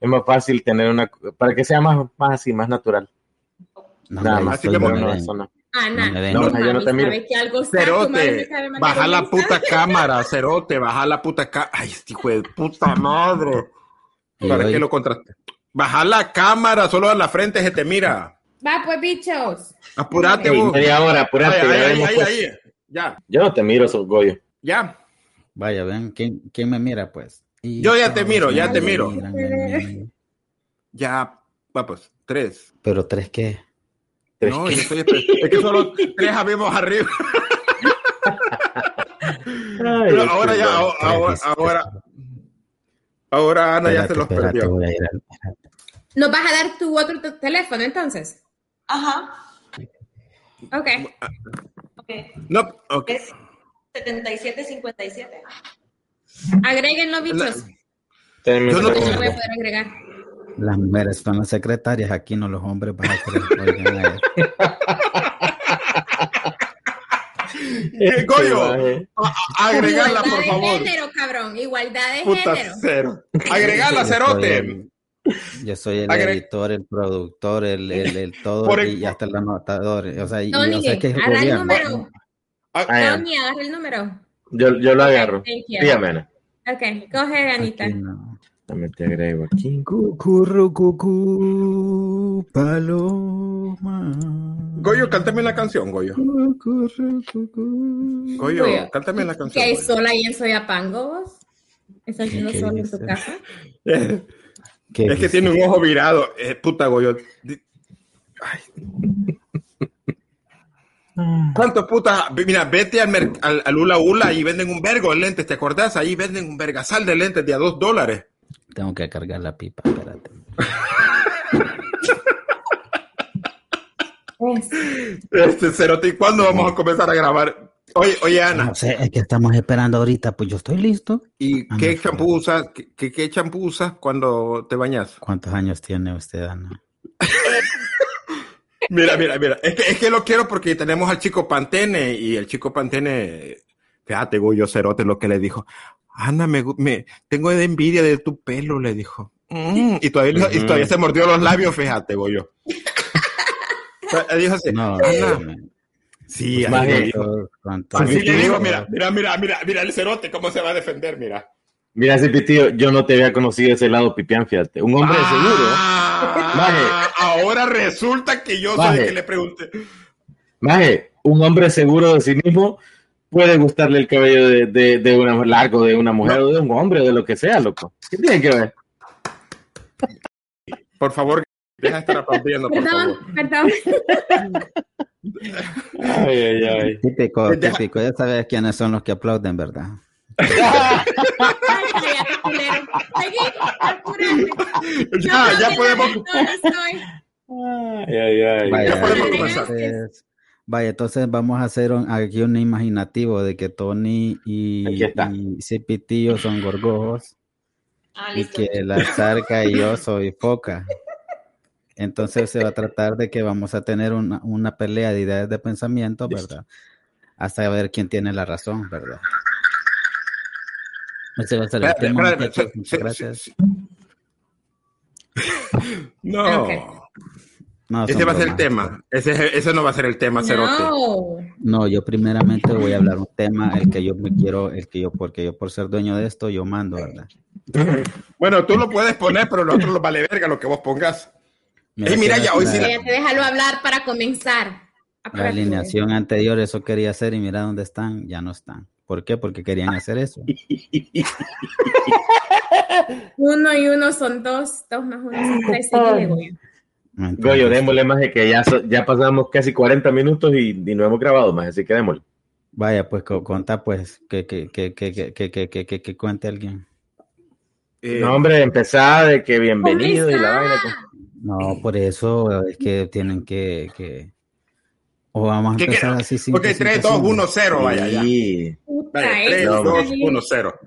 es más fácil tener una, para que sea más, más así, más natural. No, Nada más. estoy pero muy no, bien. eso no. Ana, No No, yo no te miro. que algo Cerote, sabe baja que la puta cámara, Cerote, baja la puta cámara. Ay, este hijo de puta madre. ¿Para qué lo contraste? Baja la cámara, solo a la frente se te mira. Va, pues, bichos. Apurate, vos. media hora, Ahí, apurate. ahí, ahí, grabemos, ahí, pues. ahí. Ya, Yo no te miro, esos Goyo. ya. Vaya, ven, ¿quién, quién me mira, pues? Yo ya te miro, ya te miro. Ya, va pues, tres. ¿Pero tres qué? No. Yo estoy es que solo tres habemos arriba. Pero ahora ya, ahora, ahora, ahora, Ana ya se los espérate, perdió. ¿Nos vas a dar tu otro teléfono entonces? Ajá. Ok. Ah. okay. No, ok. 7757. Agreguen los bichos. Yo no voy a poder agregar. Las mujeres son las secretarias, aquí no los hombres van a creer. Eh, Goyo, agregala, por favor. De género, cabrón. Igualdad de Puta género. Cero. Agregala, cerote. Yo soy el Agre... editor, el productor, el, el, el todo el... y hasta el anotador. O sea, Tony, o sea, que agarra el número. Tony, agarra el número. Yo, yo lo agarro. thank you. Dígame, Ana. Ok, coge, Anita. Aquí no. También te agrego aquí. Cucurru, cucú, paloma. Goyo, cántame la canción, Goyo. Cucurru, cucú. Goyo, Goyo, cántame la ¿Que canción. hay Goyo. sol ahí en Soyapango vos? ¿Estás haciendo ¿Qué sol en tu casa? ¿Qué Es que dice? tiene un ojo virado. Eh, puta, Goyo. Ay. ¿Cuánto puta? Mira, vete al, al, al Ula Ula y venden un vergo de lentes, ¿te acordás? Ahí venden un vergasal de lentes de a dos dólares. Tengo que cargar la pipa, espérate. Es- Este cerote, ¿y cuándo vamos a comenzar a grabar? Oye, oye, Ana, No sé, es que estamos esperando ahorita, pues yo estoy listo. ¿y Ana, qué champú usas? ¿Qué, qué, qué champú usas cuando te bañas? ¿Cuántos años tiene usted, Ana? Mira, mira, mira. Es que, es que lo quiero porque tenemos al chico Pantene y el chico Pantene, fíjate, Goyo Cerote, lo que le dijo. Ana, me, me tengo de envidia de tu pelo, le dijo. Mm, y, todavía, y todavía se mordió los labios, fíjate, Goyo. Le dijo así, No, Ana, no, sí, Más así le bien. dijo. ¿cuántos- cuántos Así le digo, mira, mira, mira, mira, mira el cerote cómo se va a defender, mira. Mira, ese pitillo, yo no te había conocido ese lado pipián, fíjate. Un hombre Ah, Maje. ahora resulta que yo soy el que le pregunté. Maje, un hombre seguro de sí mismo puede gustarle el cabello de, de, de una largo de una mujer o de un hombre o de lo que sea, loco. ¿Qué tiene que ver? Por favor, deja de estar aplaudiendo, por Perdón, favor. perdón. Ay, ay, ay. Típico, típico. Ya sabes quiénes son los que aplauden, ¿verdad? Ya, ya podemos. Ay, ay, ay. Vaya, Ya entonces, vaya, entonces vamos a hacer un- aquí un imaginativo de que Tony y, y Cipitillo son gorgojos Ah, y que la zarca y yo soy foca. Entonces se va a tratar de que vamos a tener una, una pelea de ideas de pensamiento, ¿verdad? Hasta ver quién tiene la razón, ¿verdad? Ese va a ser el Espérate, tema, espérate, muchachos. se- Muchas se- gracias. se- No, Ok. No, ese va a ser el tema. Ese, ese no va a ser el tema, Cerote. No. No, yo primeramente voy a hablar un tema, el que yo me quiero, el que yo, porque yo por ser dueño de esto, yo mando, ¿verdad? Bueno, tú lo puedes poner, pero nosotros lo vale verga lo que vos pongas. Mira, que ya, la- hoy sí la, déjalo hablar para comenzar. la alineación anterior eso quería hacer y mira dónde están, ya no están. ¿Por qué? Porque querían hacer eso. uno y uno son dos, dos más uno son tres, Goyo, démosle más de que ya, so, ya pasamos casi 40 minutos y, y, no hemos grabado más, así que démosle. Vaya, pues conta pues que, que, que, que que que que cuente alguien. Eh, no, hombre, empezar de que bienvenido y la vaina. Pues. No, por eso es que tienen que, o vamos a ¿Qué empezar queda? así sin ok, 3, 2, 1, 0, vaya, ya. Sí. Puta, Vaya, eh, 3, no, 2, está 1, 0.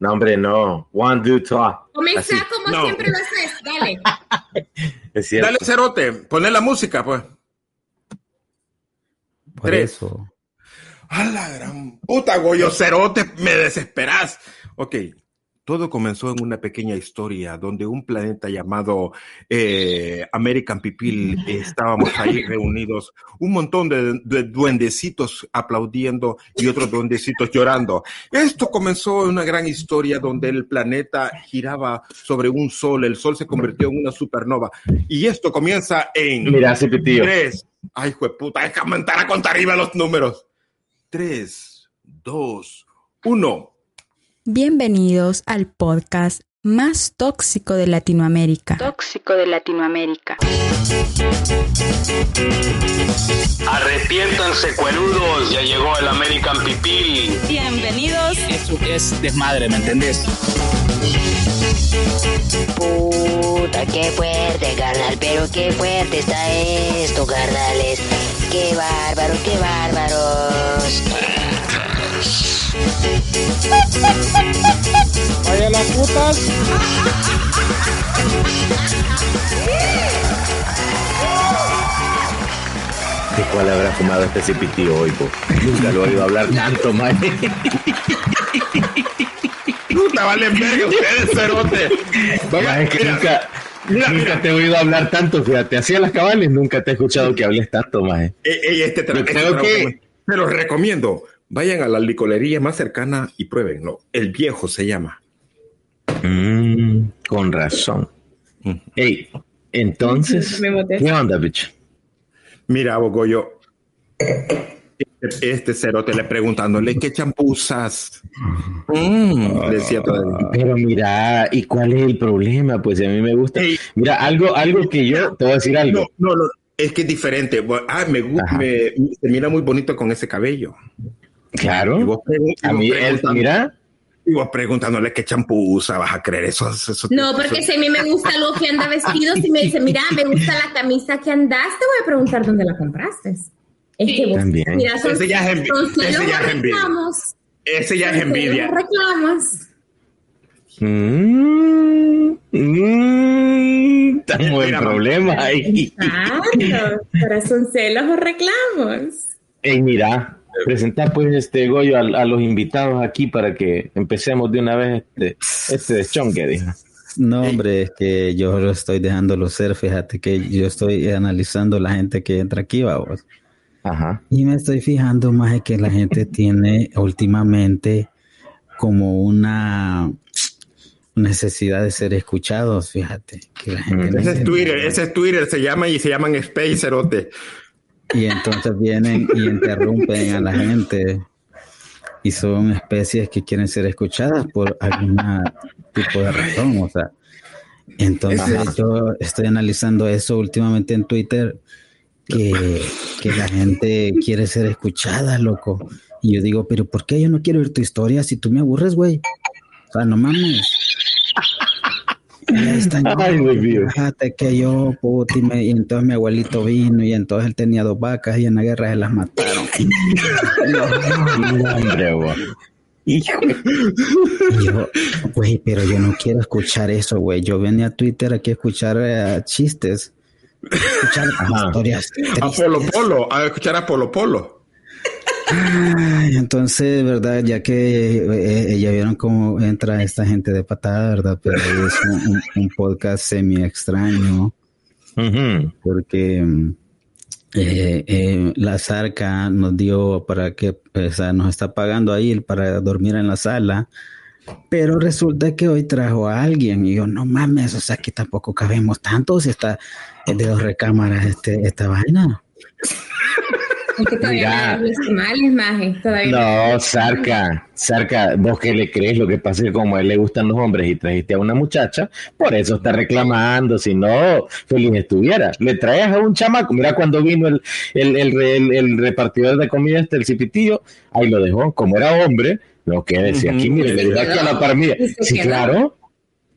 No, hombre, no. One, do, talk. Comenzá Así. como No. siempre lo haces, dale. Es cierto. Dale, Cerote, poné la música, pues. por Tres. eso. A la gran puta, Goyo Cerote, me desesperás. Ok, Todo comenzó en una pequeña historia donde un planeta llamado eh, American Pipil estábamos ahí reunidos, un montón de, de duendecitos aplaudiendo y otros duendecitos llorando. Esto comenzó en una gran historia donde el planeta giraba sobre un sol, el sol se convirtió en una supernova y esto comienza en Mira, Cipitío. tres. Ay, jueputa, déjame entrar a contar arriba los números. Tres, dos, uno. Bienvenidos al podcast más tóxico de Latinoamérica. tóxico de Latinoamérica. Arrepiéntanse, cuerudos, ya llegó el American Pipil. Bienvenidos. Eso es desmadre, ¿me entendés? Puta, qué fuerte, carnal, pero qué fuerte está esto, carnales. Qué bárbaro, qué bárbaros. Vaya las putas. ¿De cuál habrá fumado este Cipitío hoy, po? Nunca lo he oído hablar tanto, man. Puta, vale verga ustedes, cerote. Vaya, es que Mira, nunca, mira, nunca mira. te he oído hablar tanto, fíjate. Hacía las cabales, nunca te he escuchado que hables tanto, más. Eh, eh, este tra- Yo este creo trago que- Se los recomiendo. Vayan a la licorería más cercana y pruébenlo. El viejo se llama. Mm, con razón. Ey, entonces, Me boté. ¿qué onda, bicho? Mira, Bogoyo. Este, este cerote le preguntándole qué champú usas. Mm, decía todavía. Pero mira, ¿y cuál es el problema? Pues a mí me gusta. Mira, algo, algo que yo te voy a decir algo. No, no, no, es que es diferente. Ah, me gusta, me, se mira muy bonito con ese cabello. Y Claro. vos, y A vos mí, él, mira, y vos preguntándole qué champú usa, vas a creer eso. eso- No, eso- porque si a mí me gusta lo que anda vestido, si me dice, mira, me gusta la camisa que andas, te voy a preguntar dónde la compraste. Es que vos, También. mira, son, Ese ya es son ese celos ya o es envidia. reclamos. Ese ya es envidia. reclamos. mm, mm, estamos Mira, en problemas ahí. Claro, pero son celos o reclamos. Ey, mira, presenta pues este Goyo a, a los invitados aquí para que empecemos de una vez este, este deschonque, dijo. No, hombre, es que yo lo estoy dejándolo ser. Fíjate que yo estoy analizando la gente que entra aquí, vamos. Ajá. Y me estoy fijando más en que la gente tiene últimamente como una necesidad de ser escuchados, fíjate. Que la gente. Ese es Twitter, ese es Twitter, se llama y se llaman Space Cerote. Y entonces vienen y interrumpen a la gente. Y son especies que quieren ser escuchadas por algún tipo de razón. O sea, entonces Ajá. yo estoy analizando eso últimamente en Twitter, que, que la gente quiere ser escuchada, loco. Y yo digo, pero ¿por qué yo no quiero oír tu historia si tú me aburres, güey? O sea, no mames. Están, Ay, Dios mío. Fíjate que yo, puti, me- y entonces mi abuelito vino y entonces él tenía dos vacas y en la guerra se las mataron. No, hombre, güey. Hijo. Y yo, güey, pero yo no quiero escuchar eso, güey. Yo venía a Twitter aquí a escuchar eh, chistes, escuchar Ajá. historias A tristes. Polo Polo, a escuchar a Polo Polo. Ay, entonces, verdad, ya que eh, ya vieron cómo entra esta gente de patada, verdad, pero es un, podcast semi extraño. Porque eh, eh, la Zarca nos dio para que, o sea, nos está pagando ahí para dormir en la sala, pero resulta que hoy trajo a alguien y yo, no mames, o sea, aquí tampoco cabemos tantos, está es de dos recámaras este, esta vaina. Es que todavía Mira. no los tamales, maje. Todavía No, Sarca, Sarca, vos qué le crees, lo que pasa es que como a él le gustan los hombres y trajiste a una muchacha, por eso está reclamando, si no, feliz estuviera. Le traes a un chamaco, mira cuando vino el, el, el, el- el repartidor de comida, este, el cipitillo, ahí lo dejó, como era hombre, lo que decía aquí, mire, le dejó aquí a la par mía. Y se Sí, claro,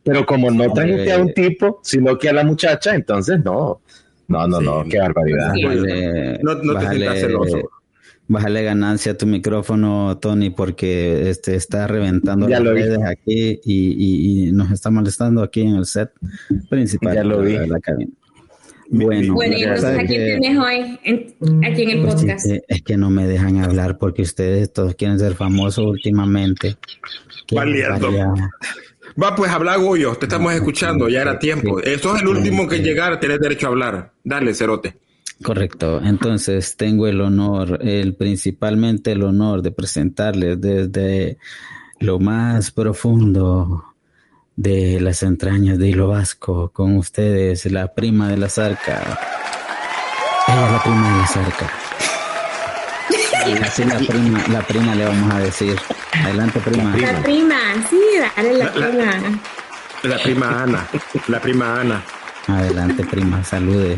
pero como no trajiste a un tipo, sino que a la muchacha, entonces no, no, no, no, qué barbaridad. Bájale, No- no te sientas celoso. bájale ganancia a tu micrófono, Tony, porque este está reventando Ya las lo vi. redes aquí y, y- y nos está molestando aquí en el set principal Ya lo vi. la, la cabina. Bueno, Bueno, y entonces aquí que- tienes hoy, en- aquí en el pues podcast. eh, es que no me dejan hablar porque ustedes todos quieren ser famosos últimamente. Valiendo. Va, pues habla Goyo, te estamos escuchando, ya era tiempo. Eso es el último que llegar, tienes derecho a hablar. Dale, Cerote. Correcto. Entonces tengo el honor, el principalmente el honor de presentarles desde lo más profundo de las entrañas de Hilo Vasco con ustedes, la prima de la zarca. Ella es la prima de la zarca. Y así la prima, la prima le vamos a decir. Adelante, prima. La prima, sí, dale la, La- la- prima. La prima Ana, la prima Ana. Adelante, prima, salude.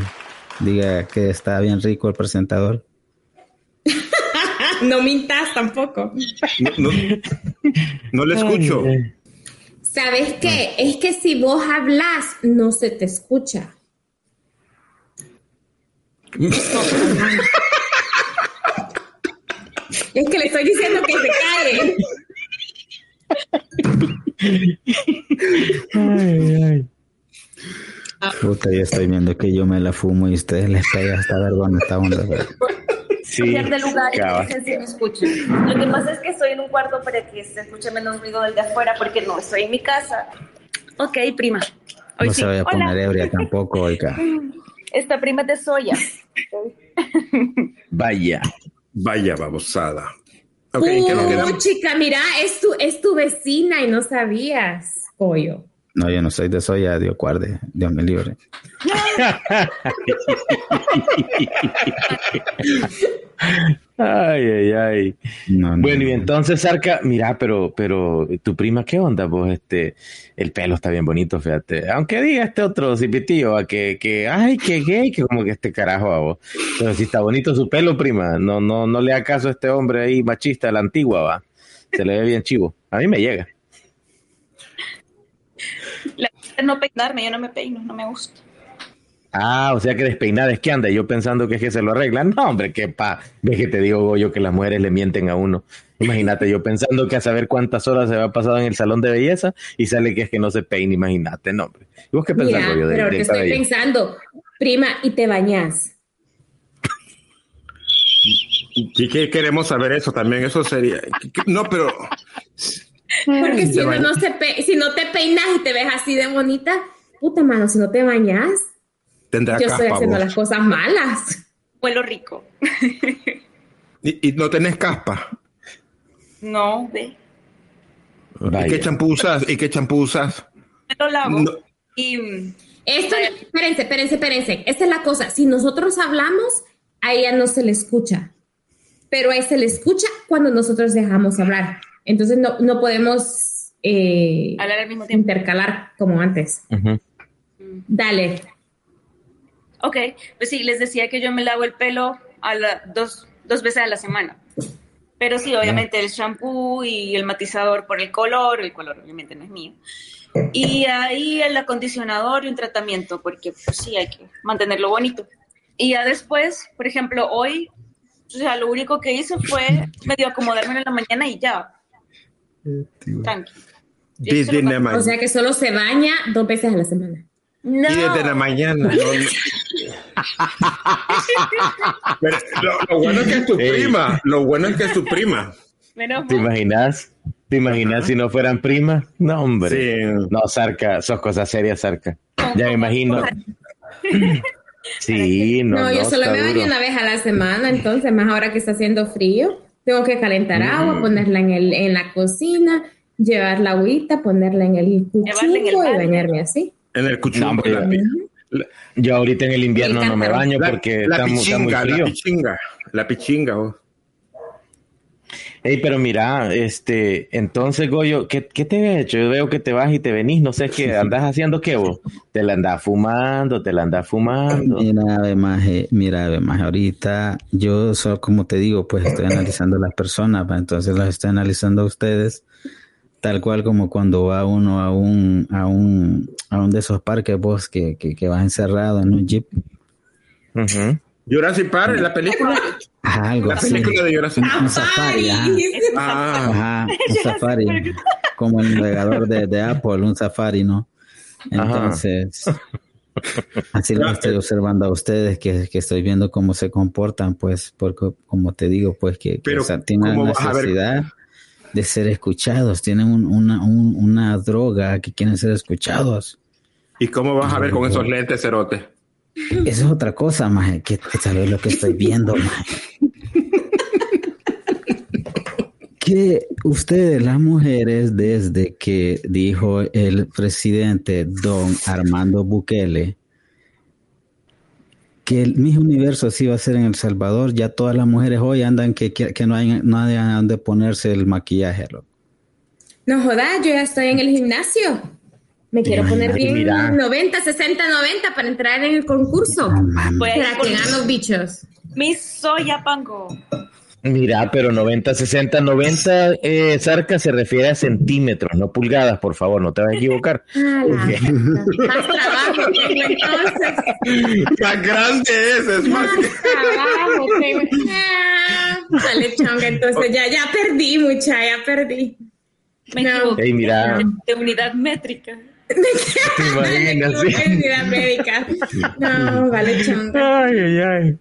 Diga que está bien rico el presentador. No mintas tampoco. No, no, no le escucho. ¿Sabes qué? Es que si vos hablas, no se te escucha. Es que le estoy diciendo que se calle. Puta, ya estoy viendo que yo me la fumo y ustedes les pega esta vergüenza esta onda. Sí, de lugar que se me. Lo que pasa es que estoy en un cuarto para que se escuche menos ruido del de afuera porque no estoy en mi casa. Ok, prima. Hoy No sí. se vaya a Hola. poner ebria tampoco, oiga. Esta prima es de soya. Vaya. Vaya babosada. Ok, ¿en qué nos Uh, chica, mira, es tu, es tu vecina y no sabías, pollo. No, yo no soy de soya, Dios guarde, Dios me libre. Ay, ay, ay. No, no, Bueno, y entonces, Sarca, mira, pero, pero, tu prima, ¿qué onda? Pues, este, el pelo está bien bonito, fíjate. Aunque diga este otro cipitillo, a que, que, ay, que gay, que como que este carajo, a vos. Pero si está bonito su pelo, prima, no, no, no le haga caso a este hombre ahí machista la antigua, va. Se le ve bien chivo. A mí me llega. La- No peinarme, yo no me peino, no me gusta. Ah, o sea que despeinada es que anda, yo pensando que es que se lo arreglan. No, hombre, qué pa. Ves que te digo yo que las mujeres le mienten a uno. Imagínate, yo pensando que a saber cuántas horas se va pasado en el salón de belleza y sale que es que no se peina, imagínate, no, hombre. ¿Y vos qué pensás, Mira, Goyo, de, pero que estoy cabello? pensando, prima, y te bañas. ¿Y qué queremos saber eso también? Eso sería. No, pero. Porque si bañas. no, se pe- si no te peinas y te ves así de bonita, puta mano, si no te bañas, Tendrá yo estoy haciendo vos. las cosas malas. Huelo rico. Y, y no tenés caspa. No, ve. ¿Y qué champú usas? ¿Y qué champú usas? Me lo lavo. No. Y mm, Esto, espérense, espérense, espérense. Esta es la cosa. Si nosotros hablamos, a ella no se le escucha. Pero a él se le escucha cuando nosotros dejamos hablar. Entonces no, no podemos eh, hablar al mismo tiempo. intercalar como antes. Ujú. Dale. Ok, pues sí, les decía que yo me lavo el pelo a la, dos, dos veces a la semana. Pero sí, obviamente el shampoo y el matizador por el color, el color obviamente no es mío. Y ahí el acondicionador y un tratamiento, porque pues sí, hay que mantenerlo bonito. Y ya después, por ejemplo, hoy, o sea, lo único que hice fue medio acomodarme en la mañana y ya. Tranqui. Desde la ma- O sea que solo se baña dos veces a la semana. No. Y desde la mañana. no, no. Pero lo, lo bueno es que es tu Ey. prima. Lo bueno es que es tu prima. Menos ¿Te imaginas? ¿Te imaginas si no fueran primas? No, hombre. Sí. No, Sarca, sos cosas serias, Sarca. Ya me imagino. Sí, no, No, yo no, solo me baño duro. una vez a la semana, entonces más ahora que está haciendo frío, tengo que calentar agua, ponerla en, el, en la cocina, llevar la agüita, ponerla en el Llevarla en el cuchillo y bañarme así. En el cuchillo. No, la, pi- Yo ahorita en el invierno no me baño porque la está, mu- está muy frío. la pichinga. La pichinga. oh. Ey, pero mira, este, entonces, Goyo, ¿qué, qué te he hecho? Yo veo que te vas y te venís, no sé qué, ¿andas haciendo qué vos? ¿Te la andás fumando? ¿Te la andás fumando? Mira, ve, maje, mira, maje, ahorita yo, solo como te digo, pues estoy analizando las personas, va, entonces las estoy analizando a ustedes, tal cual como cuando va uno a un, a un, a un de esos parques, vos, que, que, que vas encerrado en un jeep. Jurassic Park, la película. Ajá, algo La así, película de Jurassic Park. un safari, ajá, Ah, ajá, un safari, como el navegador de, de Apple, un safari, ¿no? Entonces, así lo estoy observando a ustedes, que, que estoy viendo cómo se comportan, pues, porque como te digo, pues que, Pero, o sea, tienen necesidad de ser escuchados, tienen un- una, un- una droga que quieren ser escuchados. ¿Y cómo vas a ver con esos lentes, Cerote? Eso es otra cosa, maje, que, saber lo que estoy viendo, maje. Que ustedes, las mujeres, desde que dijo el presidente don Armando Bukele que el mismo universo así va a ser en El Salvador, ya todas las mujeres hoy andan que, que, que no hay no a dónde ponerse el maquillaje. loco. No jodas, yo ya estoy en el gimnasio. Me quiero poner bien mira. 90, 60, 90 para entrar en el concurso. No. Pues, Para que ganen los bichos. Mi soya pango. Mira, pero 90, 60, 90, eh, Zarca se refiere a centímetros, no pulgadas, por favor, no te vas a equivocar. Ah, Más trabajo tengo entonces. Más grande es, es más. Más trabajo tengo. Ah, Dale, chonga, entonces ya, ya perdí, mucha, ya perdí. Me No. equivoqué. Ey, mira. De unidad métrica. No, vale, chonga. Ay, ay, ay.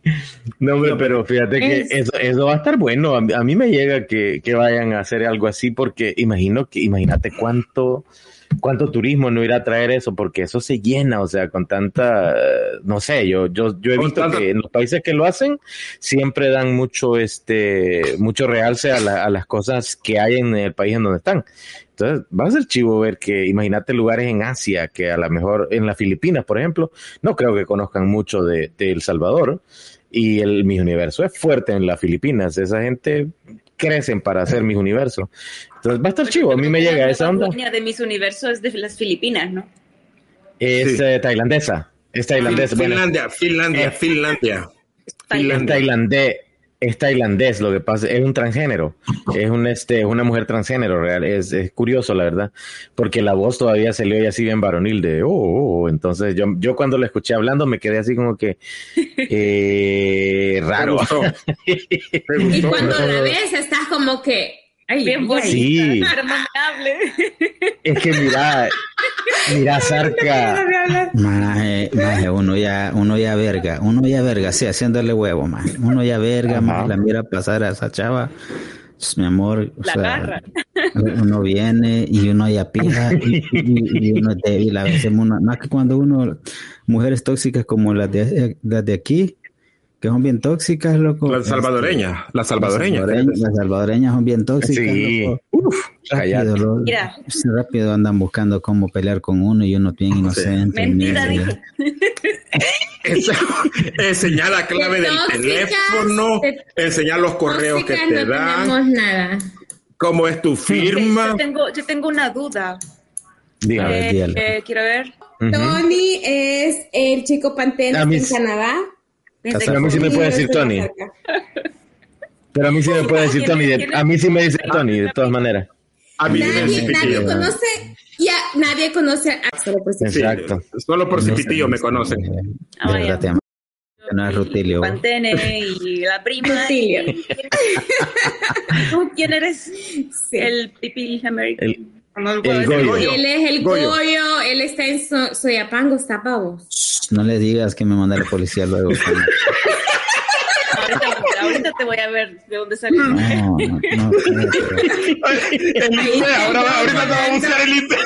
No, hombre, pero fíjate que Es- eso, eso va a estar bueno. A, mí- a mí me llega que, que vayan a hacer algo así porque imagino que, imagínate cuánto, cuánto turismo no irá a traer eso, porque eso se llena, o sea, con tanta, no sé, yo, yo, yo he visto tanta- que en los países que lo hacen siempre dan mucho, este, mucho realce a, la- a las cosas que hay en el país en donde están. Entonces, va a ser chivo ver que, imagínate lugares en Asia, que a lo mejor en las Filipinas, por ejemplo, no creo que conozcan mucho de, de El Salvador. Y el Miss Universo es fuerte en las Filipinas. Esa gente crecen para hacer Miss Universo. Entonces va a estar chivo. A mí me llega esa onda. La de mis universos es de las Filipinas, ¿no? Es Sí. eh, tailandesa. Es tailandesa. Bueno, Finlandia, Finlandia, Eh. Finlandia. es Finlandia. tailandés. Es tailandés, lo que pasa es un transgénero, es un este, es una mujer transgénero real, es, es curioso la verdad, porque la voz todavía se le oye así bien varonil de oh, oh, oh". entonces yo, yo cuando la escuché hablando me quedé así como que eh, Me raro. gustó. Me Y cuando la ves, estás como que. Ay, Bien ay, bonita, Sí. Es que mira, mira Zarca, Maje, maje, uno ya, uno ya verga, uno ya verga, sí, haciéndole huevo, maje. Uno ya verga, maje, la mira pasar a esa chava, pues, mi amor, o La sea, uno viene y uno ya pija y, y- y uno es débil a veces, uno- más que cuando uno, mujeres tóxicas como las de, las de aquí, que son bien tóxicas, loco. La salvadoreña, la salvadoreña. Las salvadoreñas, las salvadoreñas son bien tóxicas, sí, loco. uf, Rápido, Mira. sí, rápido andan buscando cómo pelear con uno y uno bien inocente. Mentira, mierda. dije. Esa, enseñar la clave del Tóxicas, teléfono, enseñar los correos que te no dan, tenemos nada. cómo es tu firma. Yo tengo, yo tengo una duda. Dígame. Eh, eh, quiero ver. Tony es el chico pantene A mí en sí. Canadá. Pero a mí sí me puede decir Tony. Pero a mí sí me puede decir Tony. de- a mí sí me dice Tony, de todas maneras. A mí Nadie, Cipitillo. conoce, ya nadie conoce a solo por sí. Sí, Exacto. solo por Cipitillo me conocen. Ah, De vaya. verdad te amo. Que no es Rutilio. Pantene y la prima. Rutilio. y- ¿Tú quién eres? Sí. El Pipil American. El- No. Goyo. Él es el Goyo. Goyo, él está en so Soyapango, está pavos. No le digas que me manda la policía luego. Ahorita, ahorita te voy a ver de dónde salió. No, no, no. El INPE, ahora, ahorita te va a buscar el INPE.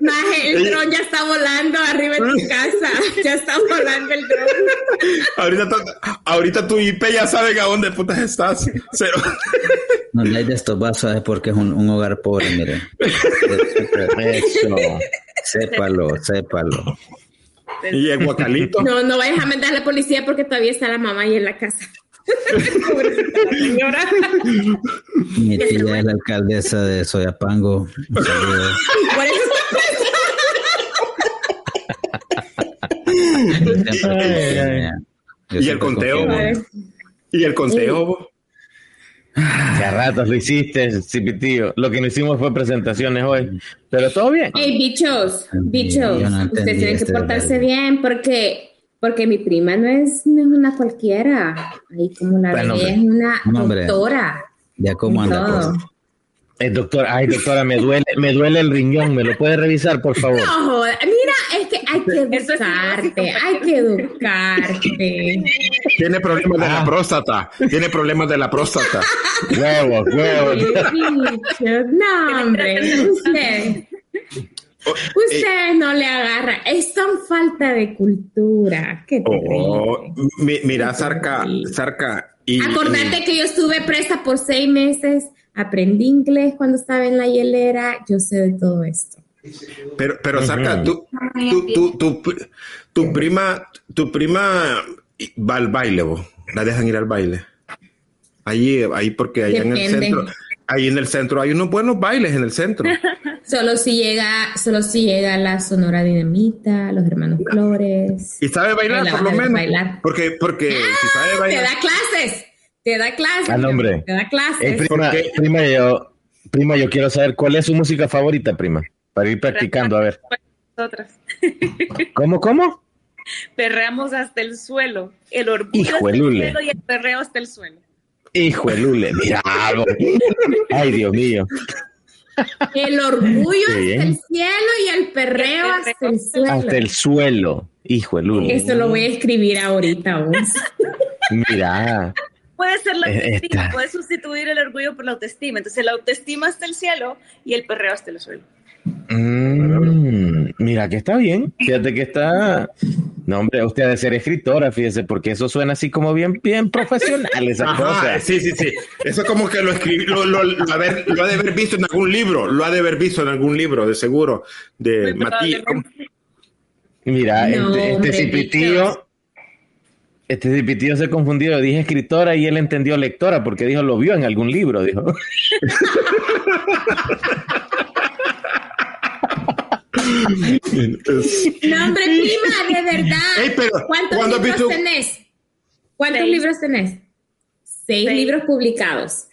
Maje, el dron ya está volando arriba de tu casa. Ya está volando el dron. Ahorita, tu- ahorita tu IP ya saben a dónde putas estás. Cero. No le de estos vasos es porque es un, un hogar pobre, mire. Eso. Sépalo, sépalo. Y el guacalito. No, no vayas a mandar a la policía porque todavía está la mamá ahí en la casa. Señora. Mi tía es la alcaldesa de Soyapango. Por eso Yo ¿Y el conteo? está- Y el conteo. Ya ratos lo hiciste, Cipitío. Lo que no hicimos fue presentaciones hoy. Pero todo bien. Ey, bichos, bichos, no ustedes tienen que este portarse bien porque porque mi prima no es, no es una cualquiera. Ahí como la Bueno, ve, hombre. es una hombre. doctora. Ya cómo anda. Todo. pues. Eh, doctor, ay, doctora, me duele, me duele el riñón. ¿Me lo puede revisar, por favor? No, mira, que, hay que es educarte, hay que educarte. Tiene problemas de la próstata. Tiene problemas de la próstata. Huevos, huevos. No, hombre, usted. Usted no le agarra. Es tan falta de cultura. Qué Oh, mi- mira, Sarca, Sarca. Y, Acordate que yo estuve presa por seis meses, aprendí inglés cuando estaba en la hielera, yo sé de todo esto. Pero, pero Sarca, tú, tú, tú, tú- tu prima, tu prima va al baile, vos. La dejan ir al baile. Allí, ahí porque allá en el centro, ahí en el centro hay unos buenos bailes en el centro. Solo si llega, solo si llega la Sonora Dinamita, los hermanos Flores. Y sabe bailar, por lo menos. bailar. Porque, porque si sabe Te bailar. da clases, te da clases. Ah, no, hombre. Te da clases. Ey, prima, prima, yo, prima, yo quiero saber cuál es su música favorita, prima, para ir practicando, a ver. Nosotras. ¿Cómo, cómo? Perreamos hasta el suelo. El orgullo Hijo hasta de el lule. suelo y el perreo hasta el suelo. Hijo de Lule, mira. algo. Ay, Dios mío. El orgullo Qué hasta el cielo y el perreo hasta el suelo. Hasta el suelo. Hijo de Lule. Esto lo voy a escribir ahorita, vos. Mira. Puede ser la Eh, autoestima, puede sustituir el orgullo por la autoestima. Entonces, la autoestima hasta el cielo y el perreo hasta el suelo. Mm, mira que está bien. Fíjate que está. No, hombre, usted ha de ser escritora, fíjese, porque eso suena así como bien, bien profesional, esa Ajá, cosa. sí, sí, sí. Eso como que lo escribí, lo, lo- lo haber- lo ha de haber visto en algún libro, lo ha de haber visto en algún libro, de seguro, de Matías. ¿cómo? Mira, No, este, este cipitío, este cipitío se confundió. Dije escritora y él entendió lectora porque dijo lo vio en algún libro, dijo. No, hombre, prima, de verdad. Pero, ¿Cuántos ¿cuándo has libros visto- tenés? ¿Cuántos Seis. libros tenés? Seis, Seis. libros publicados.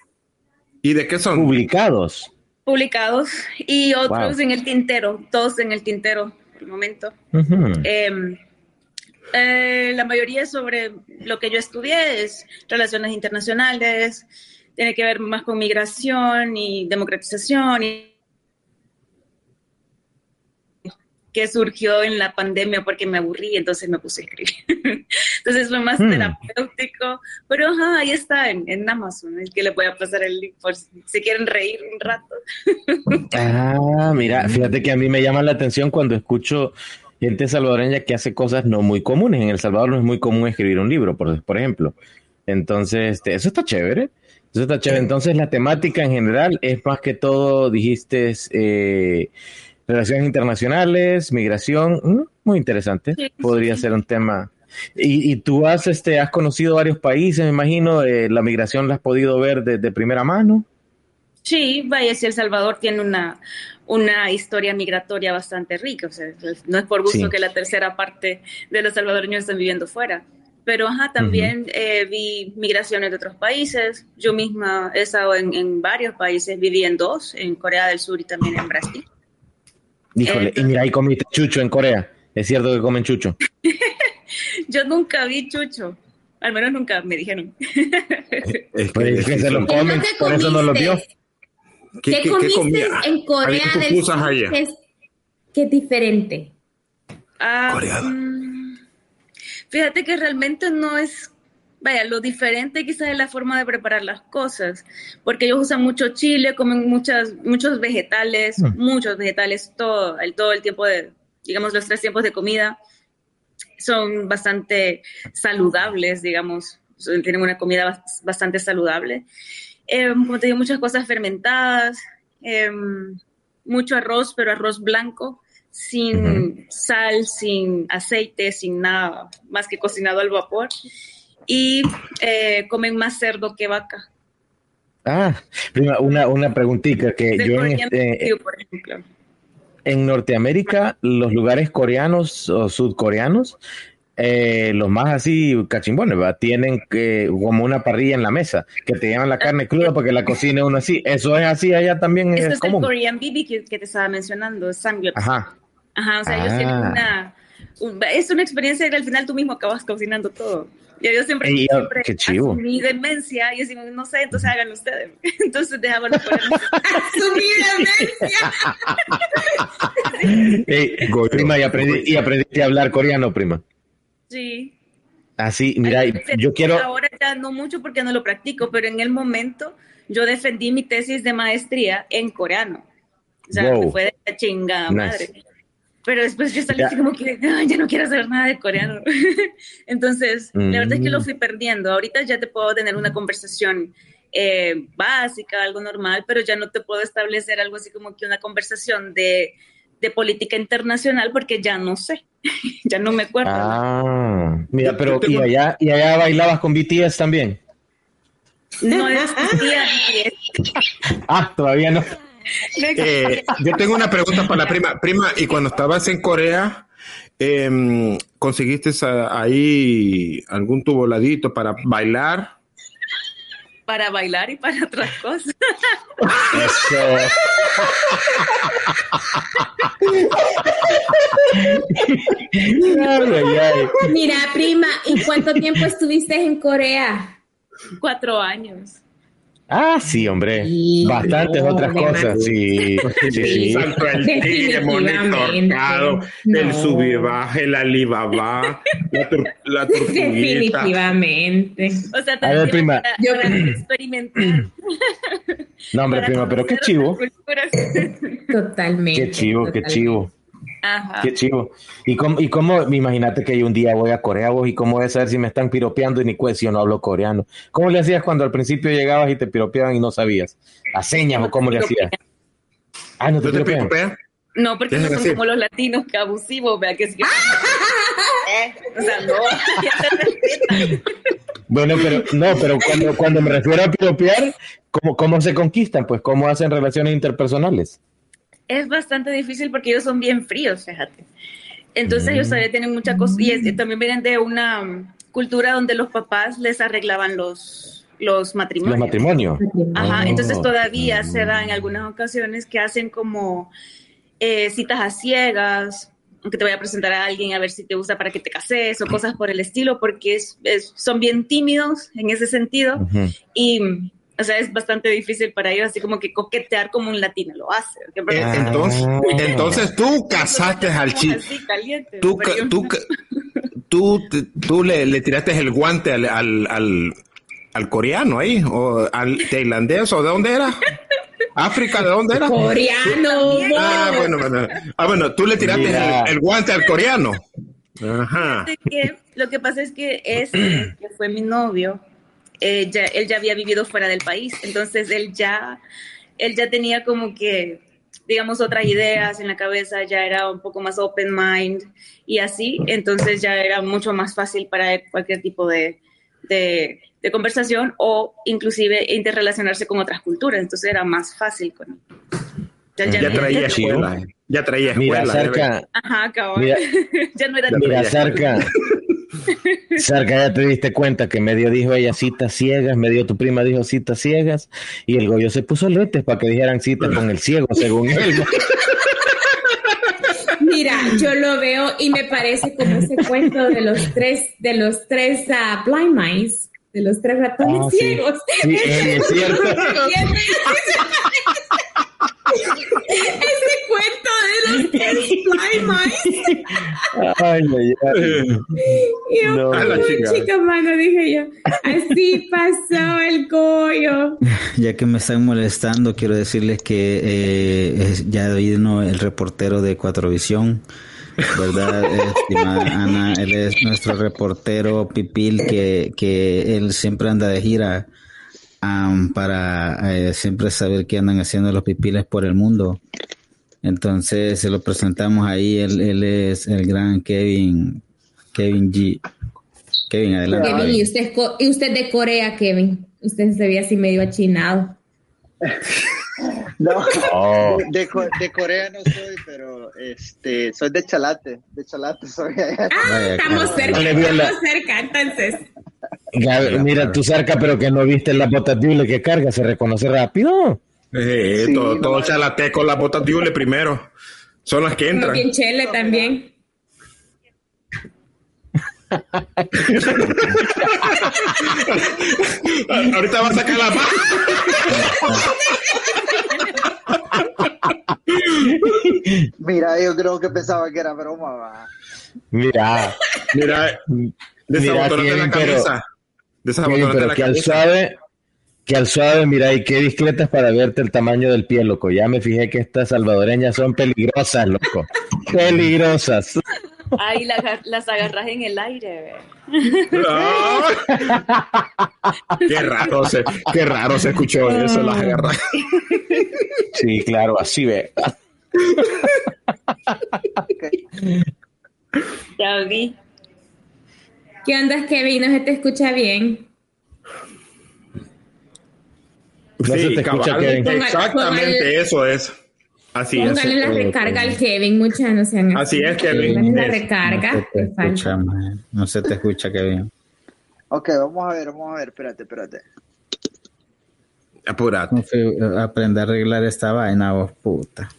¿Y de qué son? Publicados. Publicados y otros Wow. en el tintero, todos en el tintero por el momento. Eh, eh, la mayoría sobre lo que yo estudié es relaciones internacionales, tiene que ver más con migración y democratización y que surgió en la pandemia porque me aburrí, entonces me puse a escribir. entonces fue más Hmm. terapéutico, pero ajá, ahí está en, en Amazon, es que le voy a pasar el link por si, si quieren reír un rato. Ah, mira, fíjate que a mí me llama la atención cuando escucho gente salvadoreña que hace cosas no muy comunes. En El Salvador no es muy común escribir un libro, por, por ejemplo. Entonces, este, eso está chévere. Eso está chévere. Entonces, la temática en general es más que todo, dijiste, eh, relaciones internacionales, migración. Mm, Muy interesante. Sí, Podría sí. ser un tema. Y, y tú has, este, has conocido varios países, me imagino. eh, la migración la has podido ver de, de primera mano. Sí, vaya, si El Salvador tiene una, una historia migratoria bastante rica, o sea, no es por gusto Sí. que la tercera parte de los salvadoreños estén viviendo fuera. Pero ajá, también eh, vi migraciones de otros países. Yo misma he estado en, en varios países, viví en dos, en Corea del Sur y también en Brasil. Híjole, y mira, ahí comiste chucho en Corea. Es cierto que comen chucho. Yo nunca vi chucho, al menos nunca me dijeron. Es Pues es que se lo ¿Qué comen, por eso no lo vio. comiste? ¿Qué, ¿Qué, qué- qué comiste comía? en Corea del Sur allá. que es, que es diferente? Ah, Coreano. mm, fíjate que realmente no es, vaya, lo diferente quizás es la forma de preparar las cosas, porque ellos usan mucho chile, comen muchas, muchos vegetales, Mm. muchos vegetales todo el, todo el tiempo de, digamos, los tres tiempos de comida. Son bastante saludables, digamos, tienen una comida bas- bastante saludable. Eh, como te digo, muchas cosas fermentadas, em, mucho arroz, pero arroz blanco, sin sal, sin aceite, sin nada más que cocinado al vapor. Y eh, comen más cerdo que vaca. Ah, prima, una, una preguntita que Del yo en, este- por ejemplo. en Norteamérica, los lugares coreanos o sudcoreanos, eh, los más así cachimbones, tienen que, como una parrilla en la mesa, que te llevan la carne cruda para que la cocine uno así. Eso es así allá también Este es es el común. Korean BBQ que te estaba mencionando, Samgyeopsal. Ajá. Ajá, o sea, ellos Ah. tienen una, un- es una experiencia que al final tú mismo acabas cocinando todo. Yo, yo siempre, Ey, ah, siempre qué chivo. asumí demencia y decimos, no sé, entonces háganlo ustedes. Entonces dejaban los coreanos. Asumí demencia. Ey, prima, y, aprendí, y aprendiste a hablar coreano, prima. Sí. Así, mira, y yo quiero... Ahora ya no mucho porque no lo practico, pero en el momento yo defendí mi tesis de maestría en coreano. O sea, Wow. fue de la chingada Nice. madre. Pero después yo salí Ya. así como que "Ay, ya no quiero saber nada de coreano. Entonces, la verdad es que lo Mm. fui perdiendo. Ahorita ya te puedo tener una conversación eh, básica, algo normal, pero ya no te puedo establecer algo así como que una conversación de, de política internacional porque ya no sé, ya no me acuerdo. Ah, mira, pero ¿y allá, ¿y allá bailabas con BTS también? No existía BTS. Ah, todavía no. Eh, yo tengo una pregunta para la prima. Prima, y cuando estabas en Corea, em, ¿conseguiste a- ahí algún tuboladito para bailar? para bailar y para otras cosas. Eso. Ay, ay, ay. Mira, prima, ¿y cuánto tiempo estuviste en Corea? Cuatro años. Ah, sí, hombre. Sí, Bastantes no, otras cosas. Sí, sí, sí. Santo el tigre el No. sub y baja, el alibaba, la, tur- la tortuguita. Definitivamente. O sea, A ver, también prima. para, Yo- para experimentar. No, hombre, prima, pero qué chivo. Totalmente. Qué chivo, qué chivo. Ajá. Qué chivo. ¿Y cómo, y cómo, imagínate que yo un día voy a Corea vos y cómo voy a saber si me están piropeando y ni pues si yo no hablo coreano? ¿Cómo le hacías cuando al principio llegabas y te piropeaban y no sabías? ¿A señas o cómo le hacías? Ah, no te ¿No te piropean. No, porque ¿Qué no son así? como los latinos que abusivos, vea que es que... Eh, o sea, no, ya se respetan. Bueno, pero no, pero cuando, cuando me refiero a piropear, ¿cómo, ¿cómo se conquistan? Pues, ¿cómo hacen relaciones interpersonales? Es bastante difícil porque ellos son bien fríos, fíjate. Entonces ellos todavía tienen mucha cosa y es- también vienen de una mm, cultura donde los papás les arreglaban los, los matrimonios. Los matrimonios. Ajá, Oh. entonces todavía se da en algunas ocasiones que hacen como eh, citas a ciegas, que te voy a presentar a alguien a ver si te gusta para que te cases o cosas por el estilo, porque es, es- son bien tímidos en ese sentido y, o sea, es bastante difícil para ellos, así como que coquetear como un latino lo hace. Eh, Ah. Entonces, entonces tú casaste al chico. Así, caliente, Tú, tú, ca- tú, tú le, le tiraste el guante al, al, al, al coreano ahí, o al tailandés, o de dónde era? África, ¿de dónde era? Coreano. Ah, bueno, bueno. Ah, bueno, tú le tiraste el, el guante al coreano. Ajá. Que lo que pasa es que este, que fue mi novio, eh, ya- él ya había vivido fuera del país, entonces él ya, él ya tenía como que, digamos, otras ideas en la cabeza, ya era un poco más open mind y así, entonces ya era mucho más fácil para él cualquier tipo de, de, de conversación o inclusive interrelacionarse con otras culturas, entonces era más fácil con él. Ya, ya Ya no- traía escuela. Ya traía Mira, escuela. cerca, Ajá, cabal. Mira. ya no era mira, cerca. Cerca, ya te diste cuenta que medio dijo ella citas ciegas, medio tu prima dijo citas ciegas, y el Goyo se puso letes para que dijeran citas con el ciego, según él. Mira, yo lo veo y me parece como ese cuento de los tres, de los tres ah, blind mice, de los tres ratones Ah, ciegos. Sí, sí, es cierto. ese cuento blind mice. Ay, ay, ay. Y yo, No. La "Ay, chingada". chica mano, dije yo. Así pasó el Goyo. Ya que me están molestando, quiero decirles que eh, es- ya vino el reportero de Cuatro Visión, ¿verdad? Estimada Ana, él es nuestro reportero Pipil, que, que él siempre anda de gira am, para eh, siempre saber qué andan haciendo los pipiles por el mundo. Entonces se lo presentamos ahí, él, él es el gran Kevin, Kevin G. Kevin, adelante. Kevin, y usted, es co- y usted de Corea, Kevin. Usted se ve así medio achinado. No, Oh. de, Co- de Corea no soy, pero este, soy de Chalate, de Chalate soy. Ah, Vaya, estamos cerca, No la- estamos cerca, entonces. Mira, tú cerca, pero que no viste de hule que carga, se reconoce rápido. Eh, Sí, todo, no todo chalateco, las botas de hule primero. Son las que entran. bien chele también. Ahorita va a sacar la mano. Mira, yo creo que pensaba que era broma, va. Mira, Mira, mira, desabotonate la Kevin, pero, camisa. Kevin, Desabotonate pero la que al camisa. suave, que al suave, mira, y qué discretas para verte el tamaño del pie, loco. Ya me fijé que estas salvadoreñas son peligrosas, loco. Peligrosas. Ay, la- las agarras en el aire. Ah. Qué raro se, qué raro se escuchó eso, las guerras. Sí, claro, así ve. Ya vi. ¿Qué onda, Kevin? ¿No se te escucha bien? No se te escucha, cabal, Kevin. Exactamente, Póngale- eso es. Así es. Póngale la recarga al Kevin, muchas no sean Así es, Kevin. La recarga. No se te escucha. No se te escucha, Kevin. Ok, vamos a ver, vamos a ver, espérate, espérate. Apurate. Aprende a arreglar esta vaina, vos puta.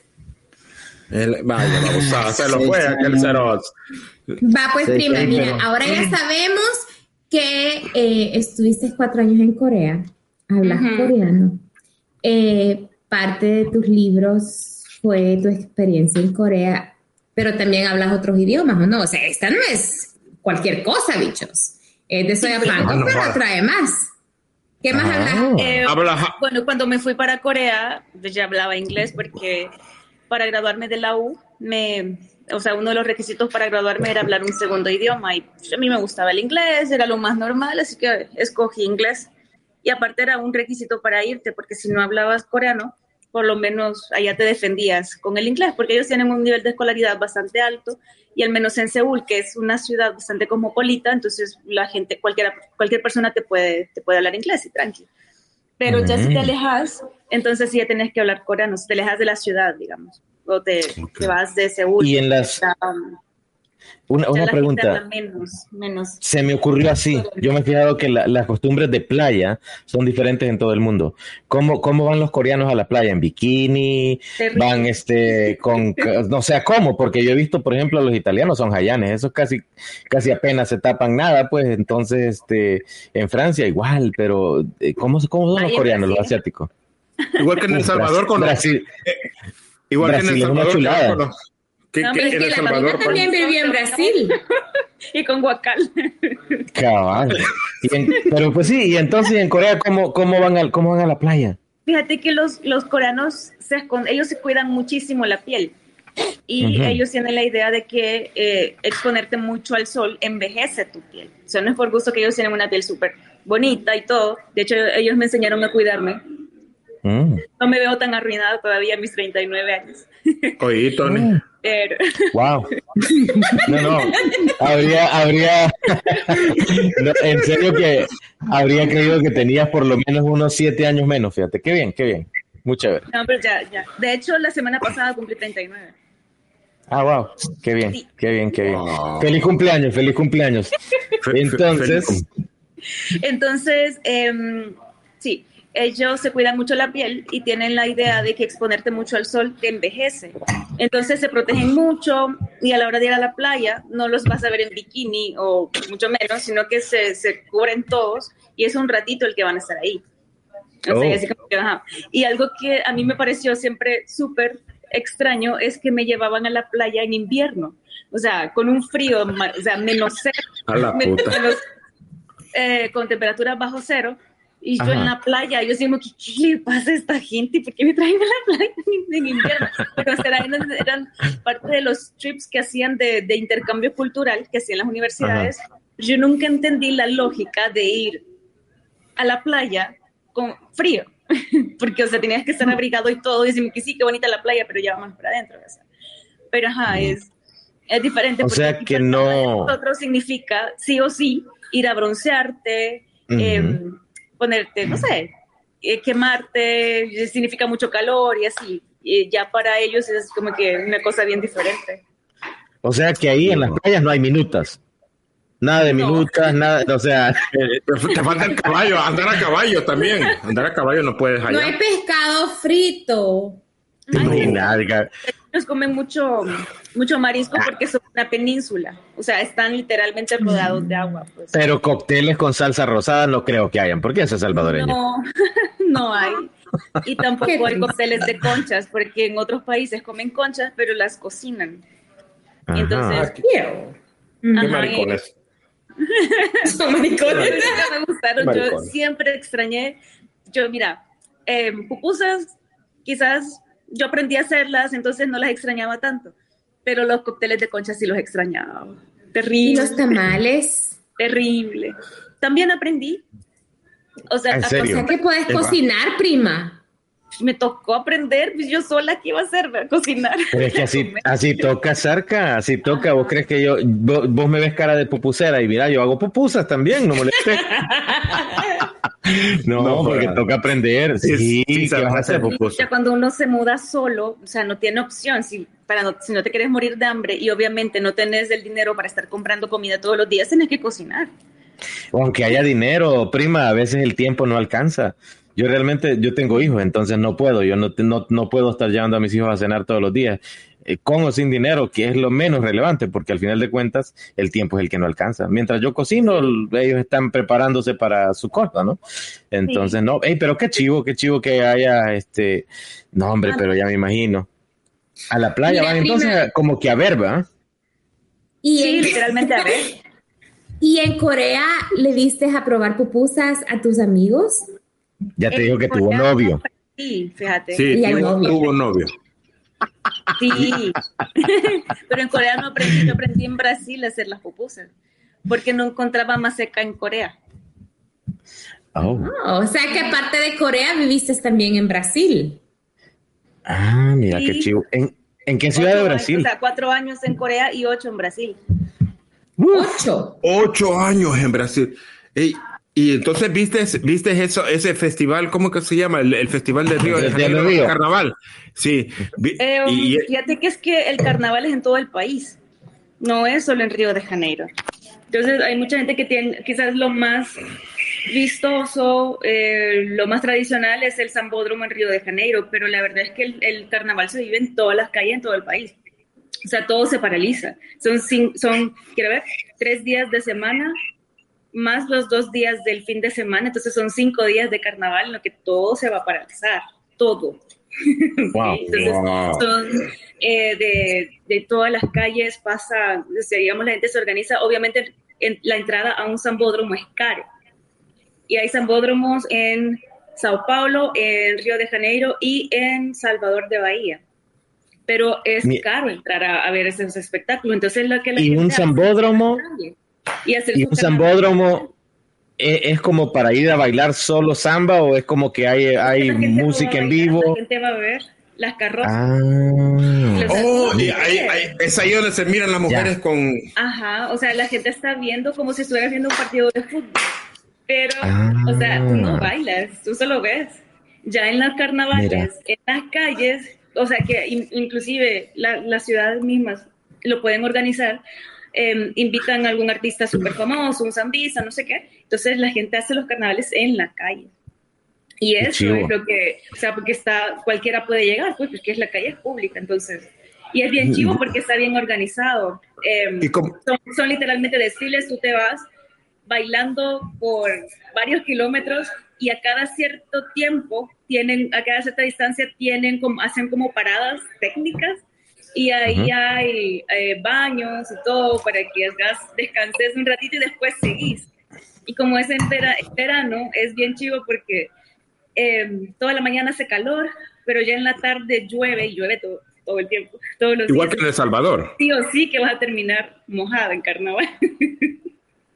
El- vaya, vamos a se lo Sí, fue sí, aquel no. ceroz. Va, pues, Sí, prima, sí, mira, ahora ya sabemos que eh, estuviste cuatro años en Corea, hablas Ujú. coreano. Eh, parte de tus libros fue tu experiencia en Corea, pero también hablas otros idiomas, ¿o no? O sea, esta no es cualquier cosa, bichos. Es de soy no, pero no. trae más. ¿Qué más Ah. hablas? Eh, Habla ja- bueno, cuando me fui para Corea, pues ya hablaba inglés porque para graduarme de la U, me, o sea, uno de los requisitos para graduarme era hablar un segundo idioma y pues, a mí me gustaba el inglés, era lo más normal, así que escogí inglés. Y aparte era un requisito para irte, porque si no hablabas coreano, por lo menos allá te defendías con el inglés, porque ellos tienen un nivel de escolaridad bastante alto y al menos en Seúl, que es una ciudad bastante cosmopolita, entonces la gente, cualquiera, cualquier persona te puede, te puede hablar inglés y tranqui. Pero ya si te Mm. alejas, entonces sí ya tenés que hablar coreano, si te alejas de la ciudad, digamos, o te, te vas de Seúl. Y en las, um, una, una pregunta. menos, menos. Se me ocurrió así. Yo me he fijado que la- las costumbres de playa son diferentes en todo el mundo. ¿Cómo, cómo van los coreanos a la playa? ¿En bikini? Terrible. ¿Van este con, no sé cómo? Porque yo he visto, por ejemplo, los italianos son hayanes, esos casi, casi apenas se tapan nada, pues entonces este, en Francia igual, pero eh, ¿cómo, cómo son los coreanos, los asiáticos? Igual que en El Salvador con los- Brasil, igual que en El Brasil es una Salvador que- No, que pero Es que El la Salvador también vivió en Brasil. Y con guacal. cabal. Y en- pero pues sí, y entonces en Corea, ¿cómo, cómo, van, al, cómo van a la playa? Fíjate que los, los coreanos, se ellos se cuidan muchísimo la piel. Y Ujú. ellos tienen la idea de que eh, exponerte mucho al sol envejece tu piel. O sea, no es por gusto que ellos tienen una piel súper bonita y todo. De hecho, ellos me enseñaron a cuidarme. Mm. No me veo tan arruinada todavía a mis 39 años. Oí, Tony. Pero, Wow. No, no. Habría, habría. No, en serio que habría creído que tenías por lo menos unos siete años menos, fíjate. Qué bien, qué bien. Muy chévere. no, pero ya, ya. De hecho, la semana pasada cumplí 39. Ah, wow. Qué bien, Sí. qué bien, qué bien. Wow. Feliz cumpleaños, feliz cumpleaños. Entonces, Entonces, sí, ellos se cuidan mucho la piel y tienen la idea de que exponerte mucho al sol te envejece. Entonces se protegen mucho y a la hora de ir a la playa no los vas a ver en bikini o mucho menos, sino que se, se cubren todos y es un ratito el que van a estar ahí. O sea, Oh. así como que, ajá. Y algo que a mí me pareció siempre súper extraño es que me llevaban a la playa en invierno. O sea, con un frío, o sea, menos cero. A la puta. menos, eh, con temperaturas bajo cero. Y yo Ajá. en la playa, yo siempre, ¿qué, ¿qué le pasa a esta gente? ¿Por qué me traen a la playa en, invierno? Pero eran, eran parte de los trips que hacían de, de intercambio cultural que hacían las universidades. Yo nunca entendí la lógica de ir a la playa con frío. Porque, o sea, tenías que estar abrigado y todo. Y decirme que sí, qué bonita la playa, pero ya vamos para adentro. o sea. Pero, ajá, es, es diferente. O porque sea que para no- Nosotros significa sí o sí ir a broncearte, Ujú. eh, ponerte, no sé, eh, quemarte, eh, significa mucho calor y así. Y ya para ellos es como que una cosa bien diferente. o sea que ahí en las playas no hay minutas. Nada de No. minutas, nada, o sea, te te falta el caballo, andar a caballo también. Andar a caballo no puedes No hay pescado frito. ¿Te imaginas? Ellos comen mucho, mucho marisco Ah. porque son una península. O sea, están literalmente rodeados de agua. Pues. Pero cócteles con salsa rosada no creo que hayan, porque eso es salvadoreño. No, no hay. Y tampoco hay cócteles de conchas, porque en otros países comen conchas, pero las cocinan. Ajá. Entonces, Qué Ajá, maricones. Son maricones. Nunca me gustaron. Yo siempre extrañé. Yo, mira, eh, pupusas, quizás yo aprendí a hacerlas, entonces no las extrañaba tanto. Pero los cócteles de concha sí los extrañaba. Y Terrible. los tamales. Terrible. También aprendí. O sea, ¿En a serio? O sea que puedes Eva. cocinar, prima. Me tocó aprender, pues yo sola que iba a hacer, a cocinar. Pero es que así, así toca, Sarca, así toca. ¿Vos crees que yo, vos, vos me ves cara de pupusera y mira, yo hago pupusas también, no molestes. No, No, porque toca aprender. Sí, Sí, sí, ¿qué vas a hacer? pupusa. Ya cuando uno se muda solo, o sea, no tiene opción, si, para no, si no te quieres morir de hambre y obviamente no tenés el dinero para estar comprando comida todos los días, tenés que cocinar. Aunque haya dinero, prima, a veces el tiempo no alcanza. Yo realmente, yo tengo hijos, entonces no puedo, yo no, no, no puedo estar llevando a mis hijos a cenar todos los días, eh, con o sin dinero, que es lo menos relevante, porque al final de cuentas el tiempo es el que no alcanza. Mientras yo cocino, ellos están preparándose para su cosa, ¿no? Entonces, no, Ey, pero qué chivo, qué chivo que haya, este, no, hombre, pero ya me imagino. A la playa van entonces prima. como que a ver, ¿va? Y, Sí, en, literalmente, a ver. y en Corea le diste a probar pupusas a tus amigos. Ya te En dijo que tuvo Corea novio. no Sí, fíjate. Sí, tuvo, novio. tuvo novio. Sí. Pero en Corea no aprendí, yo aprendí en Brasil a hacer las pupusas, porque no encontraba más seca en Corea. Oh. Oh, o sea que aparte de Corea viviste también en Brasil. Ah, mira, qué chivo. ¿En, en qué ciudad de Brasil? años, o sea, cuatro años en Corea y ocho en Brasil. Ocho. Ocho años en Brasil. Ey, y entonces viste, viste eso, ese festival, ¿cómo que se llama? El, el Festival de Río de De Janeiro, Río. Carnaval. Sí. Eh, y- y- fíjate que es que el carnaval es en todo el país, no es solo en Río de Janeiro. Entonces hay mucha gente que tiene, quizás lo más vistoso, eh, lo más tradicional es el Zambódromo en Río de Janeiro, pero la verdad es que el, el carnaval se vive en todas las calles, en todo el país. O sea, todo se paraliza. Son, son quiero ver, tres días de semana más los dos días del fin de semana, entonces son cinco días de carnaval en lo que todo se va a paralizar, todo. Wow. Entonces, Wow. son eh, de, de todas las calles, pasa, o sea, digamos, la gente se organiza, obviamente en, la entrada a un zambódromo es caro. Y hay zambódromos en Sao Paulo, en Río de Janeiro y en Salvador de Bahía. Pero es Mi- caro entrar a, a ver esos espectáculos. Entonces, lo que la Y gente un hace zambódromo, y hacer y un carnaval. zambódromo ¿es, es como para ir a bailar solo samba o es como que hay, hay música en bailar, vivo? La gente va a ver las carrozas. Ah. Oh, y ahí- ahí- es ahí donde se miran las mujeres con. Ajá, o sea, la gente está viendo como si estuvieras viendo un partido de fútbol. Pero, Ah. o sea, tú no bailas, tú solo ves. Ya en las carnavales, Mira. en las calles, o sea, que in- inclusive la- las ciudades mismas lo pueden organizar, eh, invitan a algún artista súper famoso, un zambista, no sé qué. Entonces la gente hace los carnavales en la calle. Y eso chivo. es lo que, o sea, porque está, cualquiera puede llegar, pues, porque es la calle es pública, entonces. Y es bien chivo porque está bien organizado. Eh, ¿Y son, son literalmente desfiles, tú te vas bailando por varios kilómetros y a cada cierto tiempo tienen, a cada cierta distancia tienen como, hacen como paradas técnicas y ahí Ujú. hay eh, baños y todo para que hagas, descanses un ratito y después seguís. Y como es en, vera- en verano, es bien chivo porque eh, toda la mañana hace calor, pero ya en la tarde llueve y llueve todo, todo el tiempo, todos los Igual días. que en El Salvador. Sí o sí que vas a terminar mojada en carnaval.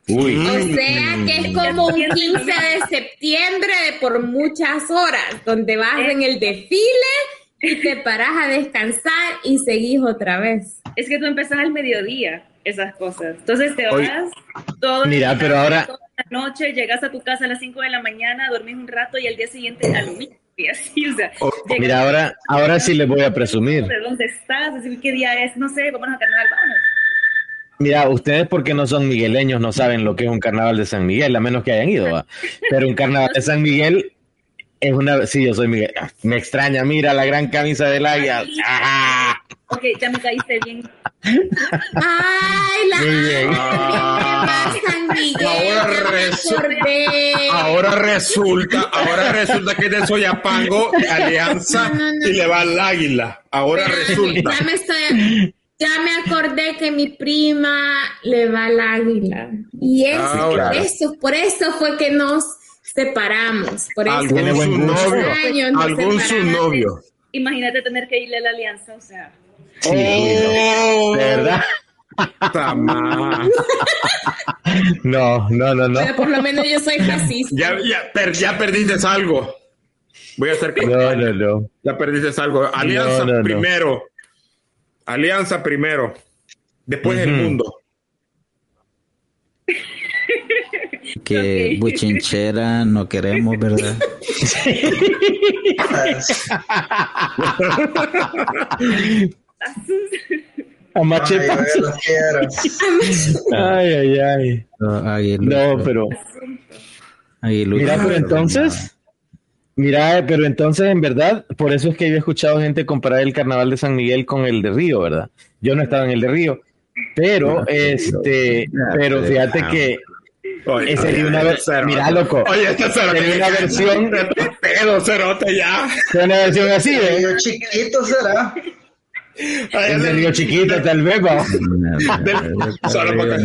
Uy. O sea que es como un 15 de septiembre de por muchas horas, donde vas en el desfile y te paras a descansar y seguís otra vez. Es que tú empezás al mediodía esas cosas. Entonces te vas todo mira, día, pero ahora- toda la noche, llegas a tu casa a las 5 de la mañana, dormís un rato y al día siguiente a lo mismo. Y así, o sea, O- llegas Mira, ahora, ahora sí les voy a presumir. de dónde estás, decir qué día es, no sé, vámonos a carnaval, vámonos. Mira, ustedes porque no son migueleños no saben lo que es un carnaval de San Miguel, a menos que hayan ido. ¿va? Pero un carnaval de San Miguel Es una, sí, yo soy Miguel. Ah, Me extraña, mira la gran camisa del águila. Ah, Ok, ya me caíste bien. Ay, la Muy bien. Miguel. Ahora resu-. Ahora resulta, ahora resulta que es de Soyapango, Alianza, No, no, no. y le va al águila. Ahora resulta. Ya me estoy. Ya me acordé que mi prima le va al águila. Y es Ah, por eso, por eso fue que nos separamos. Por eso Algún su novio, nos algún su novio. Imagínate tener que irle a la alianza, o sea. Oh, ¿De verdad? No, no, no, no. Pero por lo menos yo soy racista. Ya, ya, per- ya perdiste algo. Voy a hacer que No, no, no. ya perdiste algo. Alianza No, no, no. primero. Alianza primero. Después el mundo. Que buchinchera no queremos, ¿verdad? A Ay. Ay, ay, ay. No, aguilucho, No, pero. aguilucho, Mira, pero entonces. Mira, pero entonces, en verdad, por eso es que yo he escuchado gente comparar el carnaval de San Miguel con el de Río, ¿verdad? Yo no estaba en el de Río. Pero, este, pero fíjate que Oye, sería una versión. Mira, loco. Oye, este cerote Sería una versión- de tu pedo, cerote, ya. sería una versión así, ¿eh? Yo chiquito será. Ay, El Río Chiquito, tal vez. Solo porque,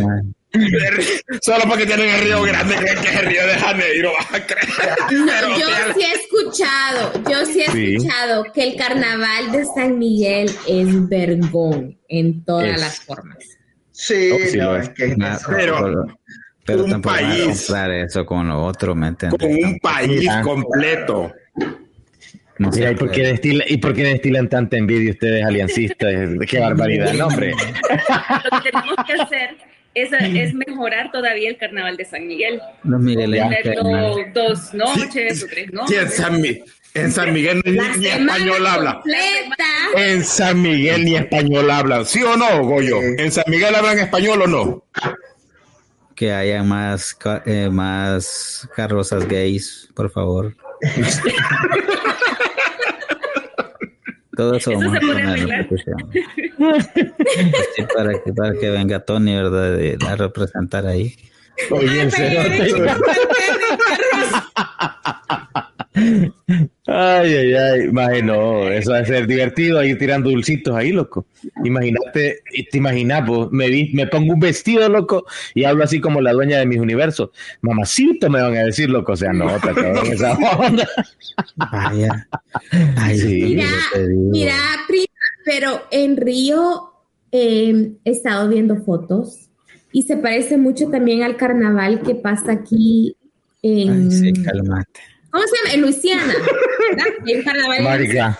solo porque tienen el río grande, que es el río de Janeiro, vas a creer. Pero, Yo sí he escuchado, yo sí he Sí. escuchado que el carnaval de San Miguel es vergón en todas Es. las formas. Sí, Oh, sí no, lo es es. que Nah, eso- Pero- pero un tampoco van a país. comprar eso con lo otro, ¿me entiendes? con un país Mira. completo. No se Mira, ¿y por, qué puede. destila- ¿y por qué destilan tanta envidia ustedes, aliancistas? Qué barbaridad, no, hombre. Lo que tenemos que hacer es, es mejorar todavía el carnaval de San Miguel. Los migueleños Tenerlo dos noches o tres Sí, en, noches. San, en San Miguel ni, español habla. completa. En San Miguel ni español hablan. ¿Sí o no, Goyo? ¿En San Miguel hablan español o no? Que haya más, eh, más carrozas gays, por favor. Todo eso Eso vamos se a puede poner en la arreglar. Sí, para, que, para que venga Tony, ¿verdad? De, a representar ahí. Oye, en serio, Ay, ay, ay, imagino, eso va a ser divertido ahí tirando dulcitos ahí, loco. Imagínate, te imaginas, pues, me, vi- me pongo un vestido, loco, y hablo así como la dueña de mis universos. Mamacito me van a decir, loco, o sea, no, te acabo en esa onda. Vaya. Ay, Sí. Mira, mira, prima, pero en Río eh, he estado viendo fotos y se parece mucho también al carnaval que pasa aquí en... Ay, sí, cálmate. ¿Cómo se llama? En Luisiana. El carnaval en Mardi Gras,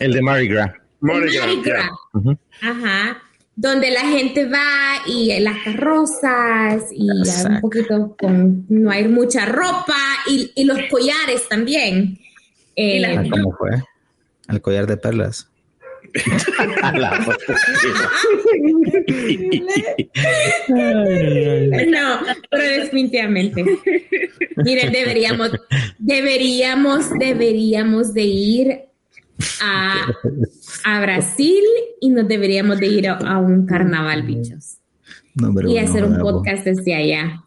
el de Mardi Gras. Mardi Gras, Mardi Gras. ya. Ujú. Ajá. Donde la gente va y las carrozas y un poquito con, no hay mucha ropa y, y los collares también. Eh, Ah, ¿Cómo fue? El collar de perlas. La No, pero definitivamente. Miren, deberíamos, deberíamos, deberíamos de ir a, a Brasil y nos deberíamos de ir a, a un carnaval, bichos. No, hombre, Y hacer no, un podcast desde allá.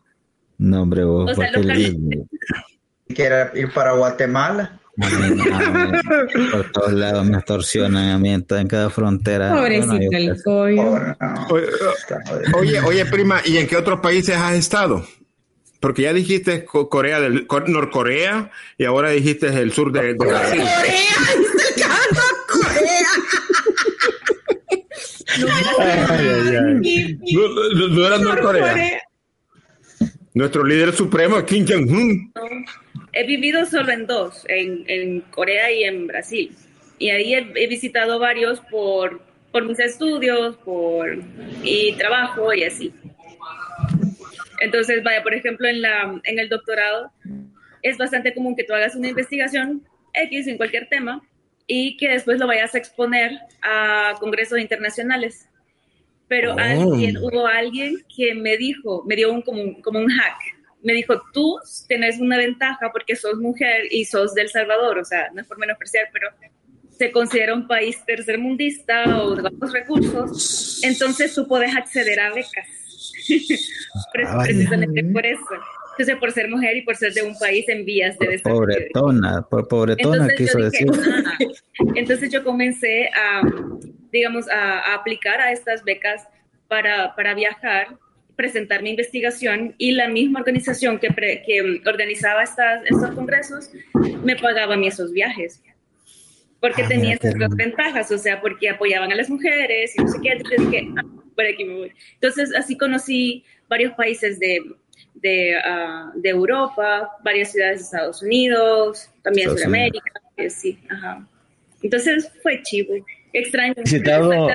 No, hombre, vos, O sea, ir para Guatemala. Por todos lados me extorsionan a mí en, cada frontera. Pobrecito Bueno, el no, Oye. Oye, prima, ¿y en qué otros países has estado? Porque ya dijiste Co- Corea del Co- Norcorea y ahora dijiste el sur de, ay. No, no- no era Norcorea. Nuestro líder supremo, Kim Jong-un. He vivido solo en dos, en, en Corea y en Brasil. Y ahí he, he visitado varios por, por mis estudios, por y trabajo y así. Entonces, vaya, por ejemplo, en, la, en el doctorado es bastante común que tú hagas una investigación X en cualquier tema y que después lo vayas a exponer a congresos internacionales. Pero Oh. alguien, hubo alguien que me dijo, me dio un, como, un, como un hack me dijo, tú tenés una ventaja porque sos mujer y sos del Salvador, o sea, no es por menospreciar, pero se considera un país tercermundista o de bajos recursos, entonces tú puedes acceder a becas. Ah, Precisamente por eso. Entonces, por ser mujer y por ser de un país en vías de desarrollo. Pobretona, por pobretona Entonces quiso dije, decir. "Ah". Entonces yo comencé a, digamos, a, a aplicar a estas becas para, para viajar, presentar mi investigación y la misma organización que, pre- que organizaba estas, estos congresos me pagaba a mí esos viajes. Porque Ah, tenía esas dos ventajas, o sea, porque apoyaban a las mujeres y no sé qué. Entonces dije, "Ah, por aquí me voy. Entonces así conocí varios países de, de, ah, de Europa, varias ciudades de Estados Unidos, también Estados Sudamérica, eh, sí, ajá. Entonces fue chivo, extraño. Visitado-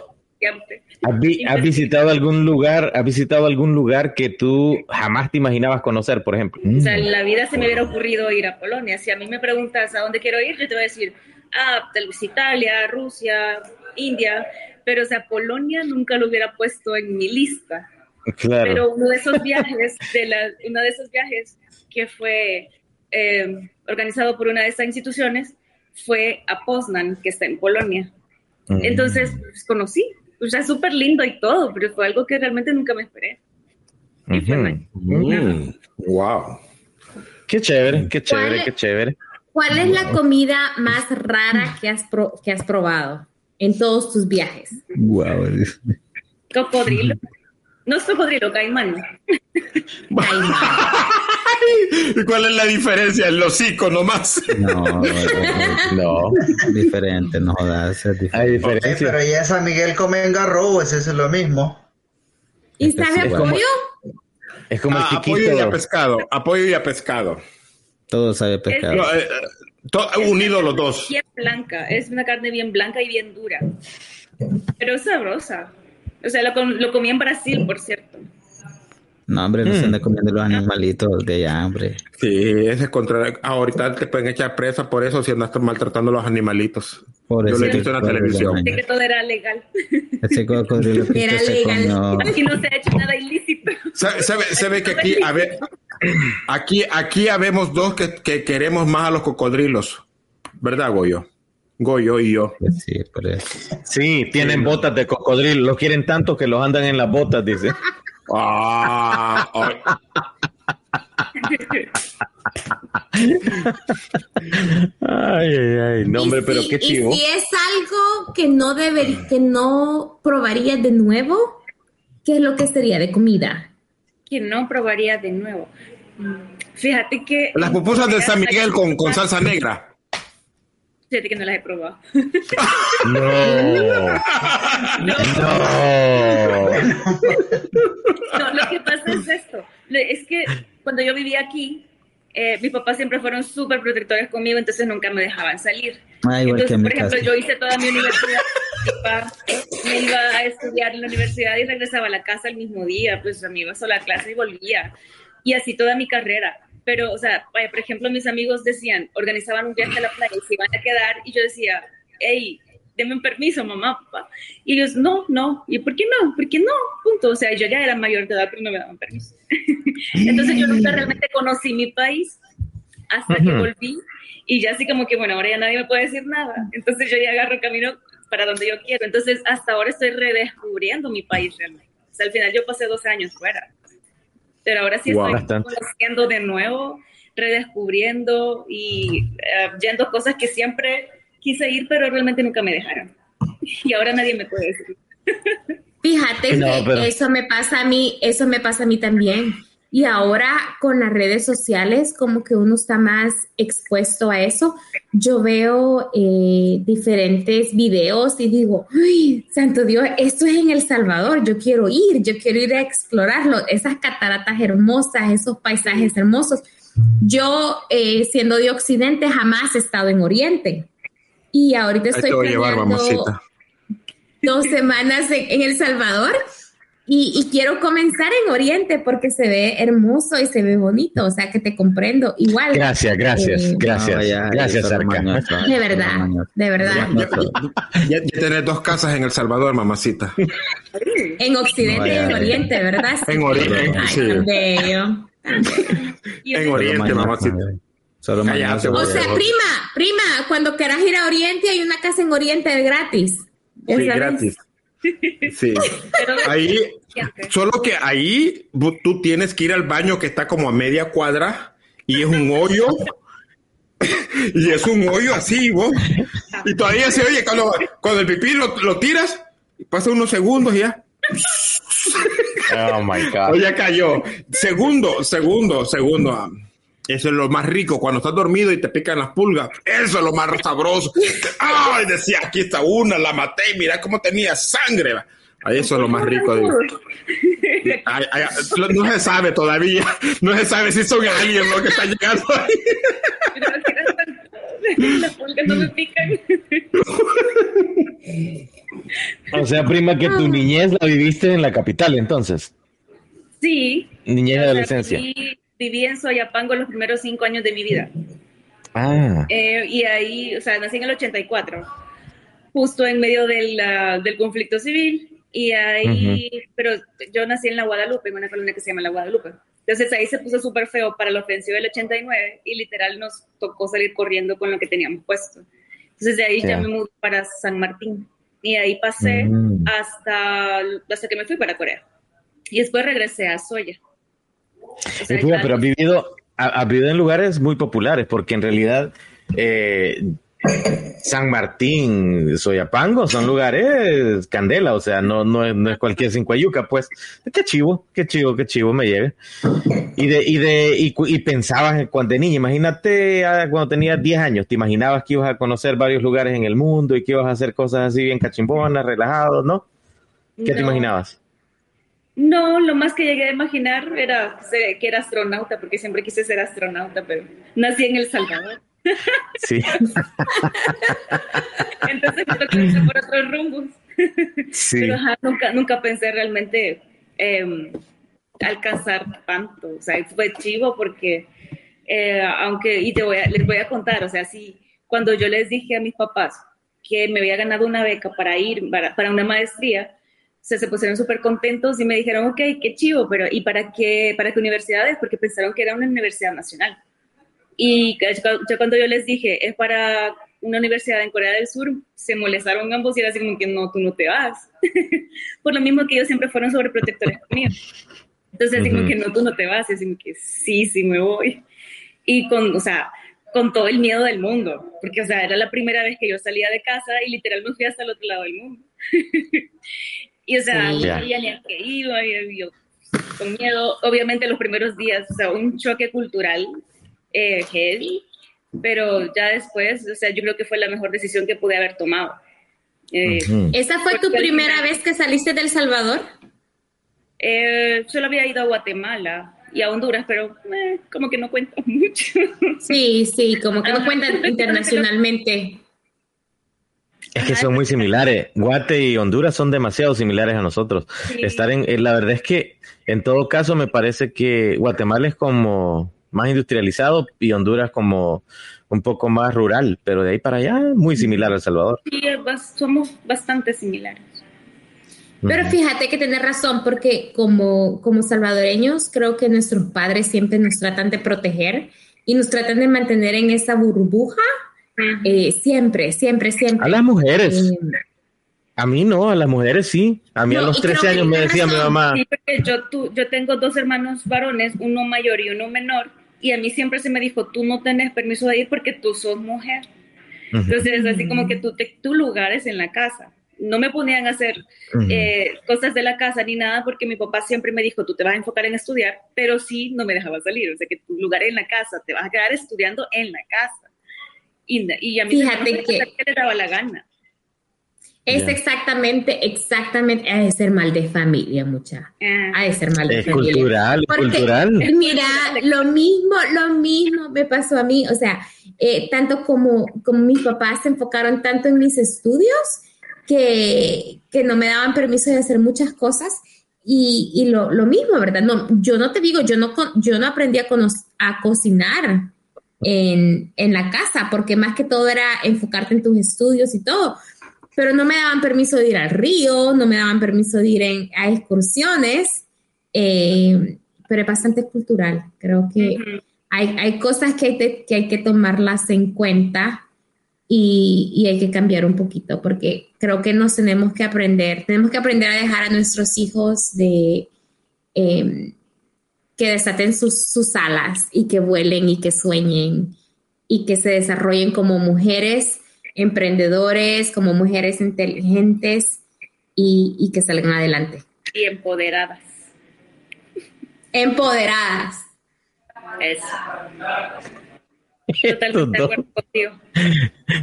¿Has, vi- has visitado algún lugar, has visitado algún lugar que tú jamás te imaginabas conocer, por ejemplo? O sea, en la vida se me hubiera ocurrido ir a Polonia. Si a mí me preguntas a dónde quiero ir, yo te voy a decir, ah, tal vez Italia, Rusia, India, pero o sea, Polonia nunca lo hubiera puesto en mi lista. Claro. Pero uno de esos viajes, de la, uno de esos viajes que fue eh, organizado por una de estas instituciones, fue a Poznan, que está en Polonia. Mm. Entonces, pues, conocí. O sea, súper lindo y todo, pero fue algo que realmente nunca me esperé. Mm, wow. Qué chévere, qué chévere, ¿Cuál- qué chévere. ¿Cuál es la comida más rara que has, pro- que has probado en todos tus viajes? Wow. Cocodrilo. No es cocodrilo, caimán. ¿Y cuál es la diferencia? El hocico nomás. No, no. Diferente, no jodas, es diferente. Hay Sí, pero ya San Miguel come en garrobo, ese es lo mismo. ¿Y Este sabe a bueno. pollo? Es como Ah, el apoyo y a chiquito. pescado. Apoyo y a pescado. Todo sabe pescado. No, eh, to- unidos los dos. Bien blanca, es una carne bien blanca y bien dura. Pero sabrosa. O sea, lo, com- lo comí en Brasil, por cierto. No, hombre, no se Mm. anda comiendo los animalitos de allá, hombre. Sí, ese contra. Ahorita te pueden echar presa por eso si andas maltratando a los animalitos. Yo lo he visto en la televisión. Sé que todo era legal. Ese cocodrilo que Era se legal. comió. Aquí no se ha hecho nada ilícito. Se, se ve, se ve que aquí, a ver, aquí, aquí habemos dos que, que queremos más a los cocodrilos. ¿Verdad, Goyo? Goyo y yo. Pues sí, por eso. Sí, tienen botas de cocodrilo. Los quieren tanto que los andan en las botas, dice. Ah, ay. Ay, ay, ay. No, hombre, Y pero si- qué chivo. Y si es algo que no deber, que no probaría de nuevo, ¿qué es lo que sería de comida? Que no probaría de nuevo. Fíjate que. Las pupusas de San Miguel con, con salsa negra. Fíjate que no las he probado. No. No. No, lo que pasa es esto. Es que cuando yo vivía aquí, eh, mis papás siempre fueron súper protectores conmigo, entonces nunca me dejaban salir. Ah, entonces, por ejemplo, casa. yo hice toda mi universidad. me iba a estudiar en la universidad y regresaba a la casa el mismo día. Pues me iba sola a clase y volvía. Y así toda mi carrera. Pero, o sea, vaya, por ejemplo, mis amigos decían, organizaban un viaje a la playa y se iban a quedar. Y yo decía, hey, denme un permiso, mamá, papá. Y ellos, no, no. ¿Y por qué no? ¿Por qué no? Punto. O sea, yo ya era mayor de edad, pero no me daban permiso. Entonces yo nunca realmente conocí mi país hasta que Ujú. volví y ya así como que, bueno, ahora ya nadie me puede decir nada. Entonces yo ya agarro camino para donde yo quiero. Entonces hasta ahora estoy redescubriendo mi país realmente. O sea, al final yo pasé dos años fuera. Pero ahora sí Wow. estoy Bastante. conociendo de nuevo, redescubriendo y eh, yendo cosas que siempre quise ir, pero realmente nunca me dejaron. Y ahora nadie me puede decir. Fíjate No, que pero- eso me pasa a mí, eso me pasa a mí también. Y ahora con las redes sociales, como que uno está más expuesto a eso. Yo veo eh, diferentes videos y digo, ¡ay, santo Dios! Esto es en El Salvador. Yo quiero ir, yo quiero ir a explorarlo. Esas cataratas hermosas, esos paisajes hermosos. Yo, eh, siendo de Occidente, jamás he estado en Oriente. Y ahorita Ahí estoy te voy a llevar, planeando mamacita. dos semanas en, en El Salvador y, y quiero comenzar en Oriente porque se ve hermoso y se ve bonito, o sea que te comprendo igual. Gracias, gracias, Eh, gracias. No, ya, gracias, Arca. De verdad, de verdad. Ya, ya tenés dos casas en El Salvador, mamacita. En Occidente y en. Oriente, ¿verdad? En Oriente, Ay, sí. tan bello, Y En Oriente, mamacita. Solo mañana se. O sea, prima, prima, cuando quieras ir a Oriente hay una casa en Oriente gratis. Sí, gratis. Sí. pero Ahí. Solo que ahí tú tienes que ir al baño que está como a media cuadra y es un hoyo. y es un hoyo así, vos. Y todavía se oye cuando, cuando el pipí lo, lo tiras, pasa unos segundos y ya. Oh my God. O ya cayó. Segundo, segundo, segundo. Eso es lo más rico. Cuando estás dormido y te pican las pulgas. Eso es lo más sabroso. Ay, decía, aquí está una, la maté. Mira cómo tenía sangre. Eso es lo más rico. de- Ay, ay, no se sabe todavía. No se sabe si son aliens los que están llegando ahí. Las pulgas no me pican. O sea, prima, que tu niñez la viviste en la capital, entonces. Sí. Niñez y adolescencia. Viví, viví en Soyapango los primeros cinco años de mi vida. Ah, Eh, y ahí, o sea, nací en el 84, justo en medio del, ah, del conflicto civil. Y ahí, pero yo nací en la Guadalupe, en una colonia que se llama la Guadalupe. Entonces ahí se puso súper feo para la ofensiva del 89 y literal nos tocó salir corriendo con lo que teníamos puesto. Entonces de ahí ya, Ya. me mudé para San Martín. Y ahí pasé Mm. hasta, hasta que me fui para Corea. Y después regresé a Soya. O sea, pero has vivido, ha- has vivido en lugares muy populares, porque en realidad eh, San Martín, Soyapango son lugares candela, o sea, no, no, es, no es cualquier cincuayuca, pues. Qué chivo, qué chivo, qué chivo me lleve. Y de, y de, y, pensabas en cuando de niña, imagínate ah, cuando tenías 10 años, te imaginabas que ibas a conocer varios lugares en el mundo y que ibas a hacer cosas así bien cachimbonas, relajados, ¿no? ¿Qué te imaginabas? No, lo más que llegué a imaginar era ser- que era astronauta, porque siempre quise ser astronauta, pero nací en El Salvador. Sí, Entonces me tocó por otros rumbos. sí. Pero ajá, nunca, nunca pensé realmente eh, alcanzar tanto. O sea, fue chivo porque, eh, aunque, y te voy a, les voy a contar, o sea, sí, cuando yo les dije a mis papás que me había ganado una beca para ir para, para una maestría, se, se pusieron súper contentos y me dijeron, ok, qué chivo, pero ¿y para qué, para qué universidades? Porque pensaron que era una universidad nacional. Y ya cuando yo les dije, es para una universidad en Corea del Sur, se molestaron ambos y era así como que no, tú no te vas. Por lo mismo que ellos siempre fueron sobreprotectores conmigo. Entonces, así como Ujú. que no, tú no te vas, y así como que sí, sí me voy. Y con, o sea, con todo el miedo del mundo, porque, o sea, era la primera vez que yo salía de casa y literal me fui hasta el otro lado del mundo. y, o sea, Sí. no Ya. sabía ni a qué iba, y yo con miedo, obviamente los primeros días, o sea, un choque cultural eh, heavy, pero ya después, o sea, yo creo que fue la mejor decisión que pude haber tomado. Eh. ¿Esa fue tu primera final- vez que saliste del Salvador? eh, solo había ido a Guatemala y a Honduras, pero eh, como que no cuenta mucho. Sí, sí, como que no cuentan internacionalmente. Es que son muy similares. Guate y Honduras son demasiado similares a nosotros. Sí. Estar en, eh, la verdad es que en todo caso me parece que Guatemala es como más industrializado y Honduras como un poco más rural, pero de ahí para allá muy similar a El Salvador. Sí, somos bastante similares. Pero fíjate que tenés razón, porque como, como salvadoreños, creo que nuestros padres siempre nos tratan de proteger y nos tratan de mantener en esa burbuja, eh, siempre, siempre, siempre. A las mujeres, Eh, a mí no, a las mujeres sí. A mí a los y creo 13 que años me decía mi mamá, Sí, porque yo, tú, yo tengo dos hermanos varones, uno mayor y uno menor, y a mí siempre se me dijo, tú no tenés permiso de ir porque tú sos mujer. Ujú, Entonces, así como que tú te, tu lugar es en la casa. No me ponían a hacer ujú. eh, cosas de la casa ni nada porque mi papá siempre me dijo, tú te vas a enfocar en estudiar, pero sí no me dejaba salir. O sea, que tu lugar es en la casa, te vas a quedar estudiando en la casa. Y, y a mí Fíjate me que- le daba la gana. Es exactamente, exactamente, ha de ser mal de familia, mucha. Ah. Ha de ser mal de es familia. cultural, es Porque, cultural. Mira, lo mismo, lo mismo me pasó a mí, o sea, eh, tanto como, como mis papás se enfocaron tanto en mis estudios que, que no me daban permiso de hacer muchas cosas y, y lo, lo mismo, ¿verdad? No, yo no te digo, yo no, con- yo no aprendí a, cono- a cocinar en, en la casa, porque más que todo era enfocarte en tus estudios y todo, pero no me daban permiso de ir al río, no me daban permiso de ir en- a excursiones. eh, pero es bastante cultural. Creo que hay, hay cosas que hay, que hay que tomarlas en cuenta y, y, hay que cambiar un poquito porque creo que nos tenemos que aprender, tenemos que aprender a dejar a nuestros hijos de eh, que desaten sus, sus alas y que vuelen y que sueñen y que se desarrollen como mujeres emprendedores, como mujeres inteligentes y, y que salgan adelante. Y empoderadas. Empoderadas. Eso. Totalmente de acuerdo contigo.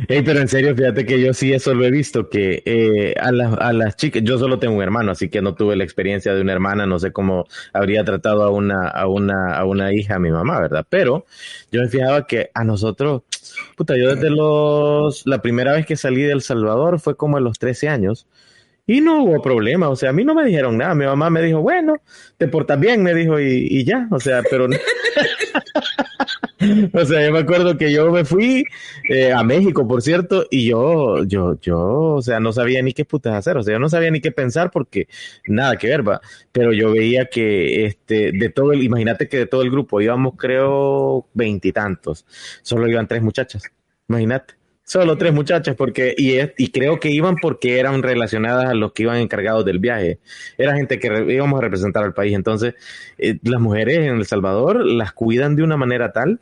Hey, pero en serio, fíjate que yo sí eso lo he visto, que eh, a, la, a, las chicas, yo solo tengo un hermano, así que no tuve la experiencia de una hermana, no sé cómo habría tratado a una, a una, a una hija, a mi mamá, ¿verdad? Pero yo me fijaba que a nosotros, puta, yo desde los, la primera vez que salí de El Salvador fue como a los 13 años. Y no hubo problema, o sea, a mí no me dijeron nada, mi mamá me dijo, bueno, te portas bien, me dijo, y, y ya, o sea, pero... o sea, yo me acuerdo que yo me fui eh, a México, por cierto, y yo, yo, yo, o sea, no sabía ni qué putas hacer, o sea, yo no sabía ni qué pensar porque nada que ver, va. Pero yo veía que, este, de todo el, imagínate que de todo el grupo íbamos, creo, veintitantos, solo iban tres muchachas, imagínate. Solo tres muchachas, porque, y, y creo que iban porque eran relacionadas a los que iban encargados del viaje. Era gente que re, íbamos a representar al país. Entonces, eh, las mujeres en El Salvador las cuidan de una manera tal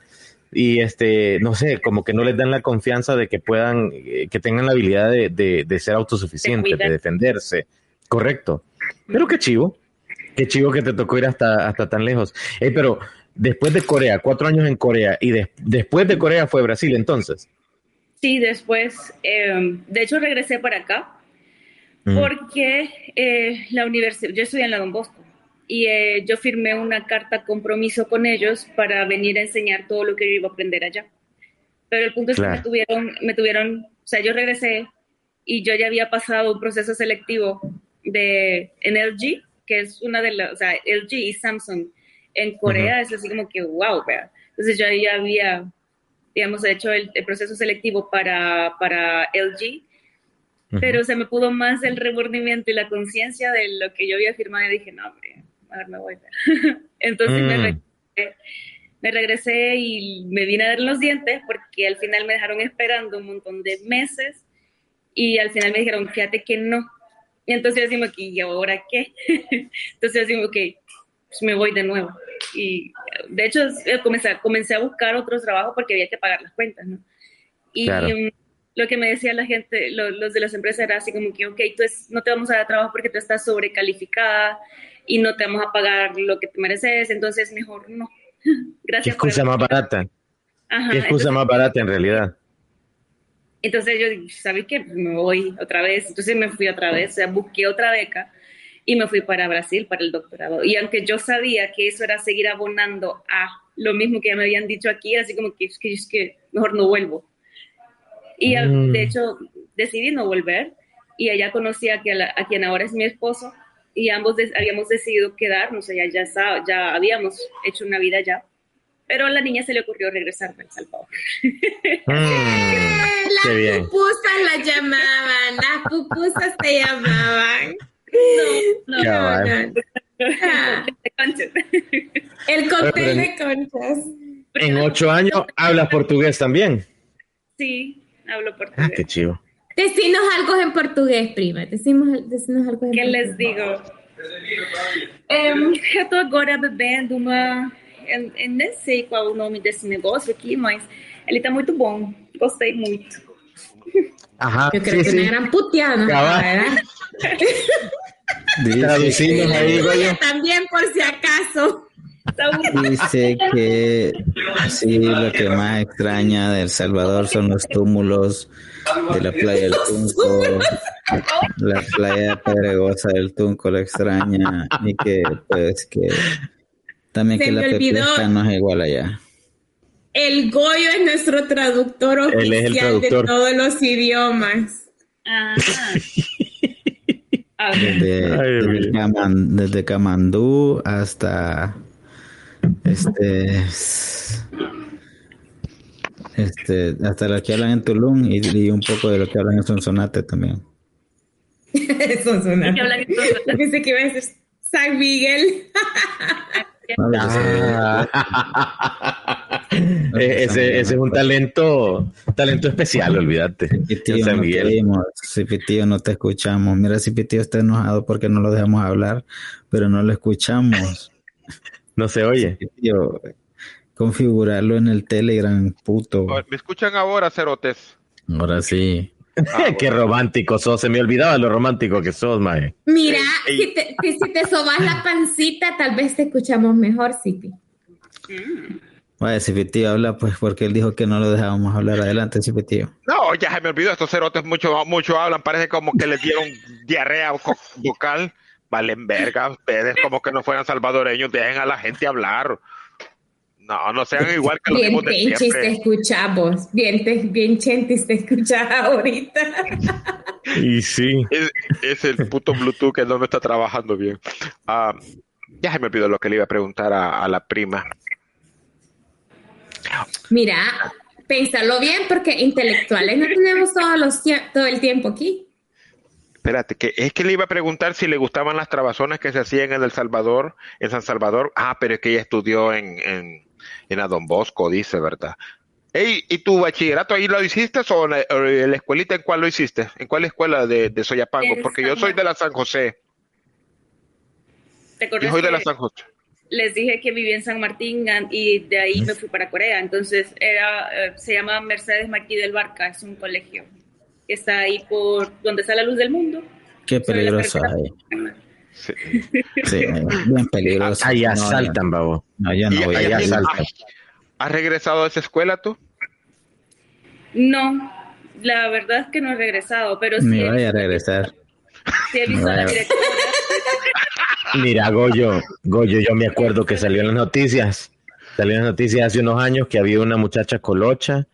y este, no sé, como que no les dan la confianza de que puedan, eh, que tengan la habilidad de, de, de ser autosuficientes, de, de, defenderse. Correcto. Pero qué chivo, qué chivo que te tocó ir hasta, hasta tan lejos. Hey, pero después de Corea, cuatro años en Corea y de, después de Corea fue Brasil entonces. Sí, después, eh, de hecho regresé para acá mm. porque eh, la universidad, yo estudié en la Don Bosco y eh, yo firmé una carta compromiso con ellos para venir a enseñar todo lo que yo iba a aprender allá. Pero el punto es claro. que me tuvieron, me tuvieron, o sea, yo regresé y yo ya había pasado un proceso selectivo de en LG, que es una de las, o sea, LG y Samsung en Corea, uh -huh. es así como que, wow, vea. Entonces yo ya había digamos, hecho el, el proceso selectivo para, para LG, uh -huh. pero se me pudo más el remordimiento y la conciencia de lo que yo había firmado y dije, no, hombre, a ver, me voy. Entonces mm. me, regresé, me, regresé, y me vine a dar los dientes porque al final me dejaron esperando un montón de meses y al final me dijeron, fíjate que no. Y entonces decimos, ¿y ahora qué? entonces decimos, ok, pues me voy de nuevo y de hecho comencé, comencé a buscar otros trabajos porque había que pagar las cuentas, ¿no? Y claro. um, lo que me decía la gente, lo, los de las empresas era así como que, ok, tú es, no te vamos a dar trabajo porque tú estás sobrecalificada y no te vamos a pagar lo que te mereces, entonces mejor no. Gracias. ¿Qué excusa más barata? Ajá, ¿Qué excusa entonces, más barata en realidad? Entonces yo, ¿sabes qué? Me voy otra vez. Entonces me fui otra vez, o sea, busqué otra beca y me fui para Brasil para el doctorado. Y aunque yo sabía que eso era seguir abonando a lo mismo que ya me habían dicho aquí, así como que es que, es que mejor no vuelvo. Y mm. de hecho decidí no volver y allá conocí a, quien, a quien ahora es mi esposo y ambos de, habíamos decidido quedarnos, allá ya, ya, ya habíamos hecho una vida allá. Pero a la niña se le ocurrió regresar a El Salvador. Mm, las pupusas la llamaban, las pupusas te llamaban. No, no, no, no. Ah. El cóctel de conchas. En ocho años hablas portugués también. Sí, hablo portugués. Ah, qué chido. Decinos algo en portugués, prima. Decimos, decinos algo en ¿Qué portugués. les digo? Um, eu tô agora bebendo uma. Eu, eu nem sei qual é o nome desse negócio aqui, mas ele tá muito bom. Gostei muito. Ajá, Yo creo sí, que sí. una gran puteada. Traducimos ahí, güey. También por si acaso. Dice que sí, lo que más extraña de El Salvador son los túmulos de la playa del Tunco, la playa pedregosa del Tunco lo extraña y que pues que también Se que la pepesca no es igual allá. El Goyo es nuestro traductor Él es el oficial de todos los idiomas. Ah. Desde, Ay, desde, desde hasta este este hasta lo que hablan en Tulum y, y un poco de lo que hablan en Sonsonate también. Yo pensé que iba a decir San Miguel. Ah. Eh, ese, ese es un talento, talento especial, olvídate. Cipitío, no Miguel. te oímos. Cipitío, no te escuchamos. Mira, Cipitío está enojado porque no lo dejamos hablar, pero no lo escuchamos. No se oye. Cipitío, configurarlo en el Telegram, puto. ¿Me escuchan ahora, cerotes? Ahora sí. Qué romántico sos. Se me olvidaba lo romántico que sos, mae. Mira, si te, si- si te sobas la pancita, tal vez te escuchamos mejor, Sipi. Vaya, Cipitío habla, pues, porque él dijo que no lo dejábamos hablar. Adelante, Cipitío. No, ya se me olvidó, estos cerotes mucho, mucho hablan, parece como que les dieron diarrea vocal. Valen verga, ustedes como que no fueran salvadoreños, dejen a la gente hablar. No, no sean igual que los Bien mismos de tenchis te siempre. escuchamos. Bien, te- bien chentis te escuchas ahorita. Y sí. Es, es el puto Bluetooth que no me está trabajando bien. Ah, ya se me olvidó lo que le iba a preguntar a, a la prima. Mira, pénsalo bien porque intelectuales no tenemos todos los todo el tiempo aquí. Espérate, que es que le iba a preguntar si le gustaban las trabazones que se hacían en El Salvador, en San Salvador. Ah, pero es que ella estudió en, en, en a Don Bosco, dice, ¿verdad? Ey, ¿y tu bachillerato ahí lo hiciste o en la, o en la escuelita en cuál lo hiciste? ¿En cuál escuela de, de Soyapango? Porque yo soy de la San José. ¿Te Yo soy de la San José. les dije que vivía en San Martín y de ahí me fui para Corea? Entonces era, eh, se llama Mercedes Martí del Barca, es un colegio que está ahí por donde está la luz del mundo. Qué peligroso ahí. Sí, bien peligroso. Ahí No, asaltan, babo. No, yo no Y- voy Ahí asaltan. ¿Has regresado a esa escuela tú? No, la verdad es que no he regresado, pero sí, he, vaya a regresar. sí he visto a la Vaya. directora. Mira, Goyo, Goyo, yo me acuerdo que salió en las noticias. Salió en las noticias hace unos años que había una muchacha colocha,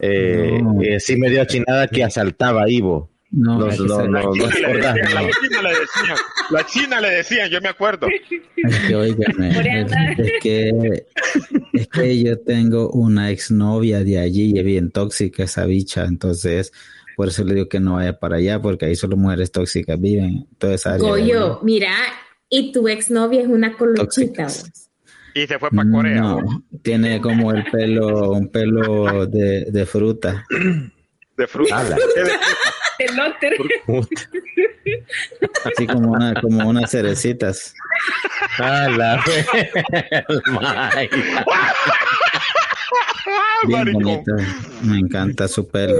eh, No. eh, sí medio achinada, que asaltaba a Ivo. No, Los- los- los- La gordas, China, no. la China le decían, la China le decían, yo me acuerdo. Es que, óigame, es, que, es que yo tengo una exnovia de allí y es bien tóxica esa bicha, entonces por eso le digo que no vaya para allá, porque ahí solo mujeres tóxicas viven en toda esa área. Goyo, mira, y tu exnovia es una colochita. Y se fue para Corea. No, tiene como el pelo, un pelo de, de fruta. De fruta. Elote. Puta. Así como una, como unas cerecitas. A la. Bien bonito. Me encanta su pelo.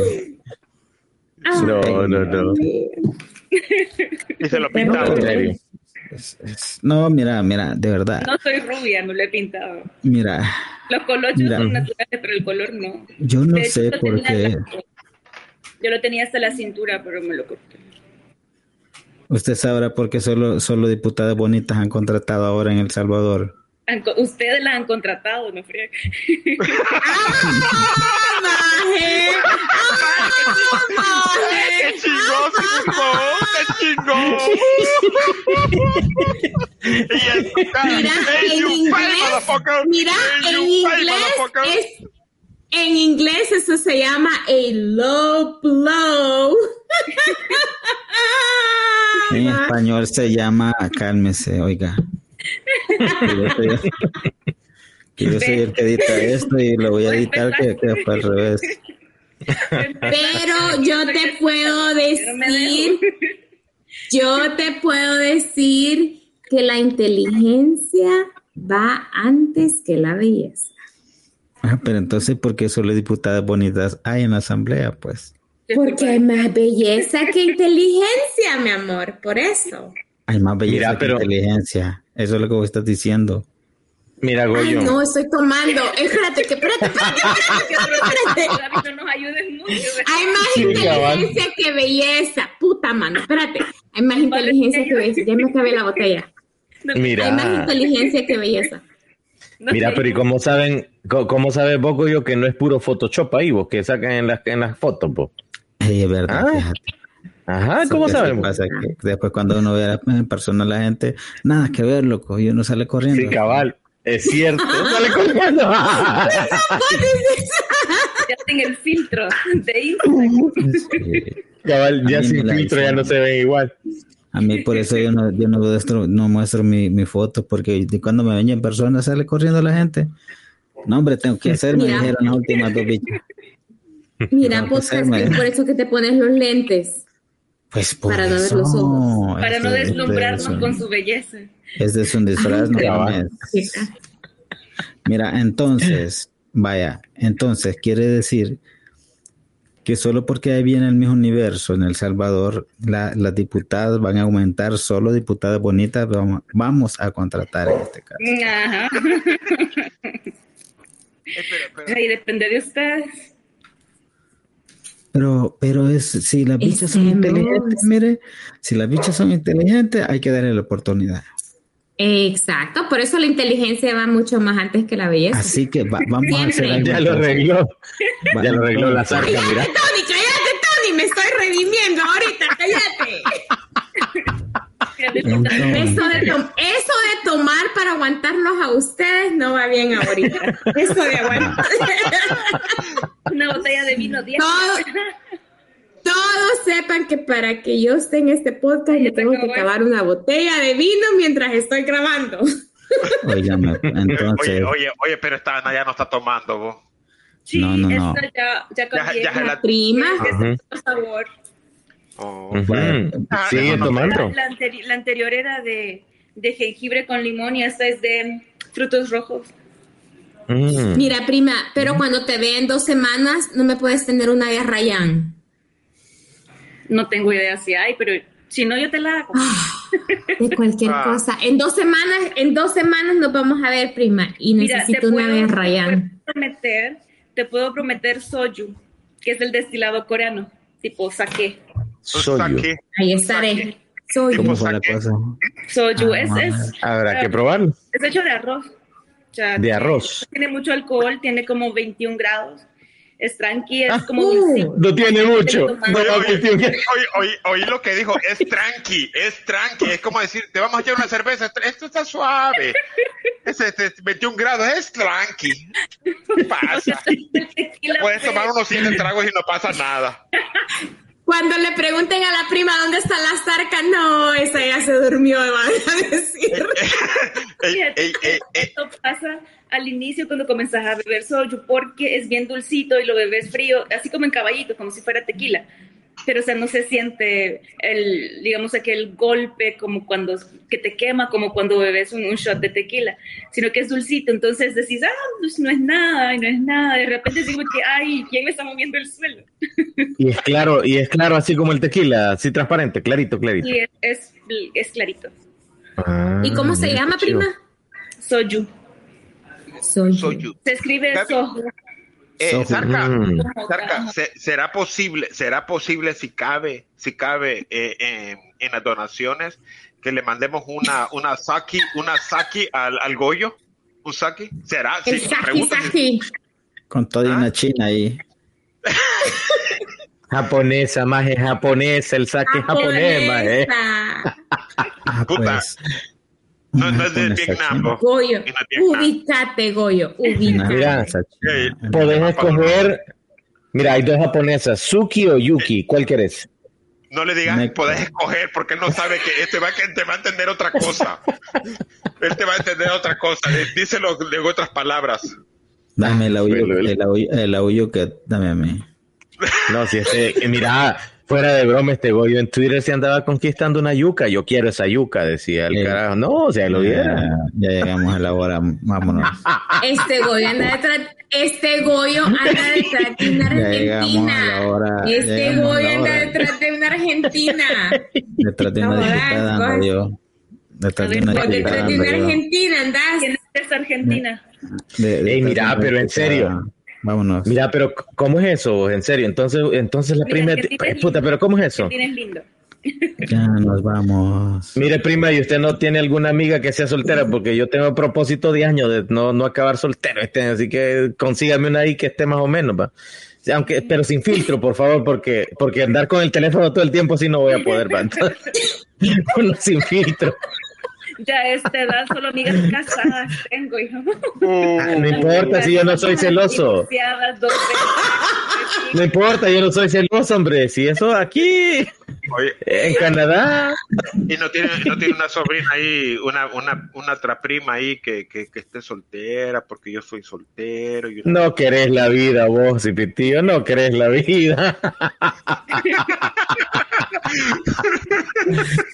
No, no, no. Y se lo es- no, mira, mira, de verdad. No soy rubia, no lo he pintado. Mira, Los colochos Mira. son naturales, pero el color no. yo no De sé por qué. Yo lo tenía hasta la cintura, pero me lo corté. Usted sabrá por qué solo, solo diputadas bonitas han contratado ahora en El Salvador. Ustedes la han contratado, no cara, Mira, "Hey, en inglés, mira, en you fat inglés motherfucker!" es, en inglés eso se llama a low blow. En español se llama Cálmese, oiga. Que yo soy, el que edita esto y lo voy a editar que, que fue al revés. Pero yo te puedo decir, yo te puedo decir que la inteligencia va antes que la belleza. Ah, pero entonces, ¿por qué solo diputadas bonitas hay en la asamblea? Pues Porque hay más belleza que inteligencia, mi amor, por eso. hay más belleza Mira, que inteligencia. Eso es lo que vos estás diciendo. Mira, Ay, Goyo. no, estoy tomando. Espérate, que espérate, espérate, espérate, espérate. No nos ayudes mucho. Hay más Sí, inteligencia que belleza. Puta mano, espérate. Hay más inteligencia que belleza. Ya me acabé la botella. No, Mira. Hay más inteligencia que belleza. Mira, pero ¿y cómo saben, cómo sabes vos, Goyo, que no es puro Photoshop ahí, vos, que sacan en las, en las fotos, vos? Es verdad, Ah, fíjate. Ajá, ¿cómo sí sabemos? pasa, que después cuando uno ve a la- en persona a la gente, nada que ver, loco, y uno sale corriendo. Sí, cabal, es cierto. Sale corriendo. Ya en el filtro de Instagram. Sí. cabal, ya sin filtro ya no se ven igual. A mí por eso yo no, yo no muestro, no muestro mi, mi foto, porque de cuando me ven en persona sale corriendo la gente. No, hombre, tengo que hacer, me Mira. dijeron las últimas dos bichas. Mira, pues es por eso que te pones los lentes. Pues por Para no ver eso, los ojos. Para no este- este deslumbrarnos es un- con su belleza. Este es un disfraz, no cabal. mames. Mira, entonces, vaya, entonces quiere decir que solo porque hay bien el mismo universo en El Salvador, la- las diputadas van a aumentar, solo diputadas bonitas vamos, vamos a contratar en este caso. Ajá. Ahí depende de ustedes. Pero, pero es, si las bichas son inteligentes, mire, si las bichas son inteligentes, hay que darle la oportunidad. Exacto, por eso la inteligencia va mucho más antes que la belleza. Así que va- vamos a hacer algo. Ya lo arregló. Ya lo arregló la zarca, Cállate, mira. Tony, cállate, Tony, me estoy redimiendo ahorita, cállate. Eso de, tom- eso de tomar para aguantarlos a ustedes no va bien ahorita. Eso de aguantar. Una botella de vino diez. Todos, todos sepan que para que yo esté en este podcast me tengo que acabar una botella de vino mientras estoy grabando. Entonces, Oye, oye, oye, pero esta Ana ya no está tomando, vos. Sí, No, no, no. esta ya, ya ya la- Prima. Es otro sabor. Oh. Ah, Sigue no- tomando. La, anteri- la anterior era de, de jengibre con limón y esta es de frutos rojos. Mm. Mira, prima, pero cuando te ve en dos semanas, no me puedes tener una de Rayán. No tengo idea si hay, pero si no, yo te la hago. De cualquier Ah. cosa. En dos semanas, en dos semanas nos vamos a ver, prima, y Mira, necesito una de te Rayán. puedo prometer, te puedo prometer soju, que es el destilado coreano, tipo sake. Soyu. Saque. Ahí estaré. Soy ¿cómo ¿Cómo fue la cosa? Soju Ah, es, es, Habrá que probarlo. es hecho de arroz. O sea, De arroz. Tiene mucho alcohol, tiene como 21 grados. Es tranqui, es Ah, como uh. No tiene mucho. No, oye lo que dijo, es tranqui, es tranqui, es como decir, te vamos a echar una cerveza, esto está suave, es este, 21 grados, es tranqui, ¿qué pasa? Puedes tomar unos 7 tragos y no pasa nada. Cuando le pregunten a la prima dónde está la zarca, no, esa ya se durmió, van a decir. Ey, ey, ey, Esto pasa al inicio cuando comenzás a beber soju porque es bien dulcito y lo bebes frío, así como en caballito, como si fuera tequila. Pero, o sea, no se siente el, digamos, aquel golpe como cuando, que te quema, como cuando bebes un, un shot de tequila, sino que es dulcito. Entonces decís, ah, pues no es nada, y no es nada. De repente digo que, ay, ¿quién me está moviendo el suelo? Y es claro, y es claro así como el tequila, así transparente, clarito, clarito. Y es, es, es clarito. Ah, ¿Y cómo se mira, llama, chido. prima? Soju. Soy soju. Se escribe soju. Eh. Zarca, Mm. Se- ¿será posible, será posible si cabe, si cabe eh, en, en las donaciones que le mandemos una, una saki, una saki al, al Goyo? ¿Un saki? ¿Será? El Sí, saki saki. Con toda Ah. una china ahí. Japonesa, más es japonesa, el saque es japonés, más eh. Japonesa. Ah, Puta. No, no es de Vietnam. Goyo, ubícate, Goyo, Una ubícate. Mira, eh, Podés escoger, mira, hay dos japonesas, Suki o Yuki, ¿cuál querés? No le digas, Me- podés escoger, porque él no sabe que este va, que te va a entender otra cosa. él te va a entender otra cosa. eh, Díselo en otras palabras. Dame el aullo, el- aullo, el aullo que dame a mí. No, si este, eh, mira, fuera de broma, este Goyo en Twitter se andaba conquistando una yuca, yo quiero esa yuca, decía el Eh, carajo, no, o sea, lo viera. Ya, ya llegamos a la hora, vámonos. Este Goyo anda detrás, este Goyo anda detrás de una Ya llegamos a la argentina. hora. Este Goyo la anda detrás de una argentina. Detrás de una No, diputada yo. Detrás de una diputada detrás de una argentina andás. ¿Quién es Argentina? De- mira, pero en diputada. serio. Vámonos. Mira, pero ¿cómo es eso? En serio, entonces, entonces la Mira, prima, puta, pero ¿cómo es eso? Argentina es lindo. Ya nos vamos. Mire, prima, ¿y usted no tiene alguna amiga que sea soltera? Porque yo tengo propósito de años de no, no acabar soltero este año, así que consígame una ahí que esté más o menos, va. Sí, Aunque, pero sin filtro, por favor, porque, porque andar con el teléfono todo el tiempo sí no voy a poder, va. Entonces, uno sin filtro. Ya a esta edad solo amigas casadas tengo, hijo. Ah, no importa si yo no soy celoso. Dos veces. No importa, yo no soy celoso, hombre. Si eso aquí. Oye, En Canadá. y no tiene, no tiene una sobrina ahí, una, una, una otra prima ahí que, que, que esté soltera, porque yo soy soltero. Y una- No querés la vida, vos, Cipitío, no querés la vida.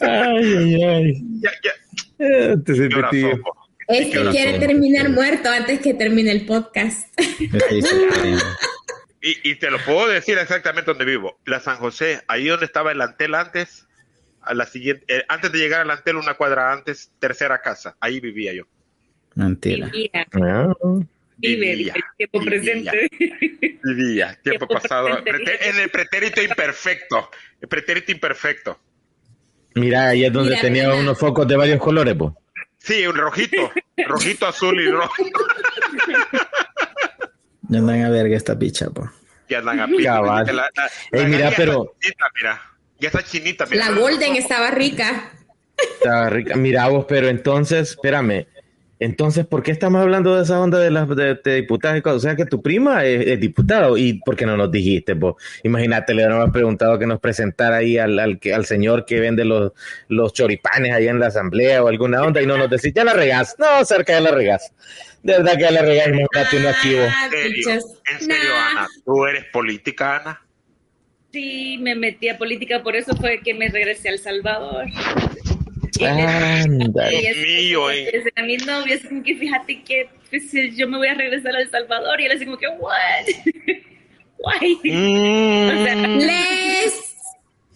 ay, ay, ay. Ya, ya. Este Cipitío. Este Qué quiere terminar muerto antes que termine el podcast. Y, y te lo puedo decir exactamente donde vivo. La San José, ahí donde estaba el Antel antes, a la siguiente, eh, antes de llegar al Antel, una cuadra antes, tercera casa. Ahí vivía yo. Mentira. Vivía, Ah, vive, Vivía, el tiempo vivía. presente. Vivía, tiempo Tiempo pasado. presente. En el pretérito imperfecto. El pretérito imperfecto. Mira, ahí es donde Mira, tenía mira. unos focos de varios colores, po. Sí, un rojito. Rojito, azul y rojo. Ya andan a verga esta picha, po. Y andan a. La- la- Ey, mira, pero- está chinita, mira. Ya está chinita, mira. La Golden estaba rica. Estaba rica. Mira vos, pero entonces, espérame. Entonces, ¿por qué estamos hablando de esa onda de las de, de diputadas y cosas? O sea, que tu prima es, es diputado. ¿Y por qué no nos dijiste? po? Imagínate, le hubiéramos preguntado que nos presentara ahí al, al, al señor que vende los, los choripanes ahí en la asamblea o alguna onda y no nos decís, ya la regás. No, cerca ya la regás. De verdad que ya la regás y montate uno aquí vos. Ah, ¿En serio? ¿En serio, Nah. Ana? ¿Tú eres política, Ana? Sí, me metí a política, por eso fue que me regresé a El Salvador. Mío, eh. a mi novio, es como que fíjate que pues, yo me voy a regresar a El Salvador y él así como que, what? Why? O sea, Les,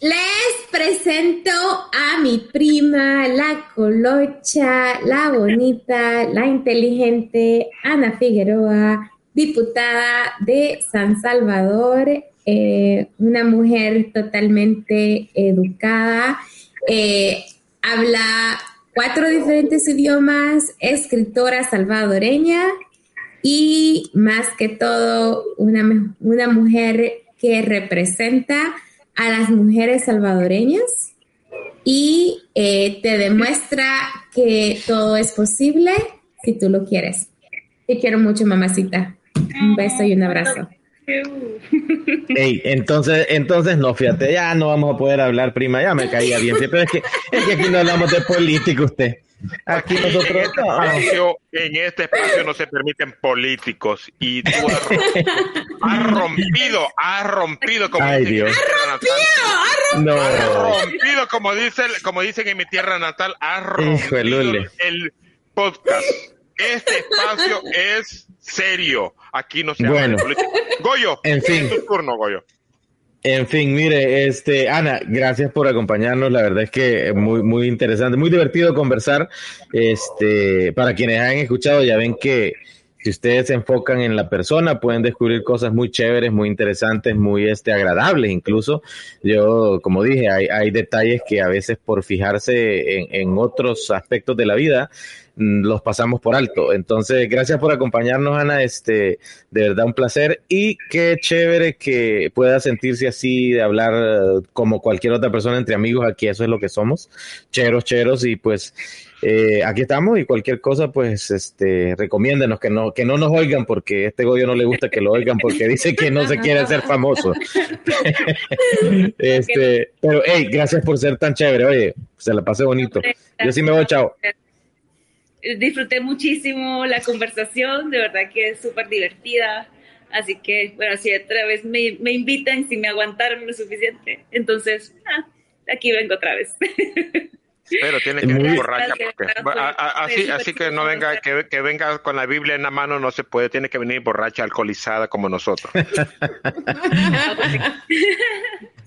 les presento a mi prima, la colocha, la bonita, la inteligente, Ana Figueroa, diputada de San Salvador, eh, una mujer totalmente educada, eh, habla cuatro diferentes idiomas, escritora salvadoreña y más que todo una, una mujer que representa a las mujeres salvadoreñas y eh, te demuestra que todo es posible si tú lo quieres. Te quiero mucho, mamacita. Un beso y un abrazo. Ey, entonces, entonces no, fíjate, ya no vamos a poder hablar, prima, ya me caía bien, pero es que, es que aquí no hablamos de política usted. Aquí En nosotros, este, no. espacio, en este espacio no se permiten políticos y tú has, has rompido, has rompido como Ay, dicen en Dios. mi tierra natal. No. Has rompido como dicen, como dicen en mi tierra natal, has rompido el podcast. Este espacio es serio. Aquí no se habla Bueno. de política. Goyo, En fin. es tu turno, Goyo. En fin, mire, este, Ana, gracias por acompañarnos. La verdad es que muy, muy interesante, muy divertido conversar. Este, para quienes han escuchado, ya ven que si ustedes se enfocan en la persona, pueden descubrir cosas muy chéveres, muy interesantes, muy este, agradables incluso. Yo, como dije, hay, hay detalles que a veces por fijarse en, en otros aspectos de la vida, los pasamos por alto. Entonces, gracias por acompañarnos, Ana. Este, de verdad un placer y qué chévere que pueda sentirse así de hablar eh, como cualquier otra persona entre amigos. Aquí eso es lo que somos, cheros, cheros y pues eh, aquí estamos y cualquier cosa pues este recomiéndenos que no que no nos oigan porque a este Goyo no le gusta que lo oigan porque dice que no se quiere hacer famoso. este, pero hey, gracias por ser tan chévere. Oye, se la pasé bonito. Yo sí me voy, chao. Disfruté muchísimo la conversación, de verdad que es súper divertida. Así que, bueno, si otra vez me, me invitan, si me aguantaron lo suficiente, entonces, ah, aquí vengo otra vez. Pero tiene que venir borracha porque gracias. a- a- así, así que no venga que, que venga con la Biblia en la mano no se puede, tiene que venir borracha, alcoholizada como nosotros.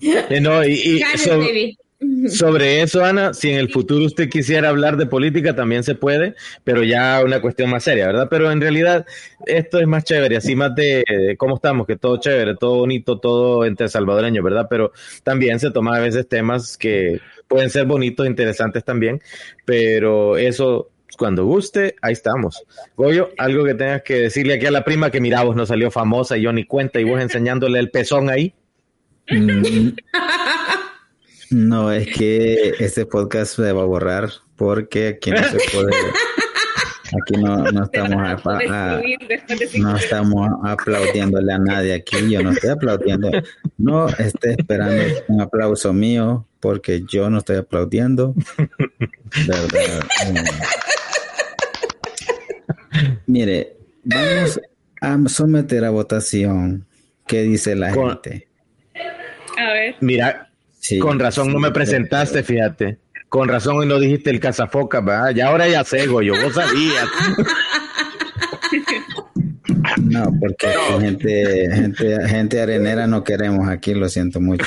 Eh, no, y, so-. Sobre eso, Ana, si en el futuro usted quisiera hablar de política, también se puede, pero ya una cuestión más seria, ¿verdad? Pero en realidad esto es más chévere, así más de eh, cómo estamos, que todo chévere, todo bonito, todo entre salvadoreños, ¿verdad? Pero también se toma a veces temas que pueden ser bonitos, interesantes también, pero eso cuando guste, ahí estamos. Goyo, algo que tengas que decirle aquí a la prima que mira, vos no salió famosa y yo ni cuenta y vos enseñándole el pezón ahí. Mm, No, es que este podcast se va a borrar porque aquí no se puede. Aquí no, no estamos a- a- no estamos aplaudiéndole a nadie aquí. Yo no estoy aplaudiendo. No esté esperando un aplauso mío porque yo no estoy aplaudiendo. ¿Verdad? Mire, vamos a someter a votación qué dice la Con- gente. A ver. Mira, Sí, con razón no me presentaste, fíjate. Con razón hoy no dijiste el cazafoca, ¿verdad? Ya ahora ya sé, yo vos sabías. No, porque gente, gente, gente arenera no queremos aquí, lo siento mucho.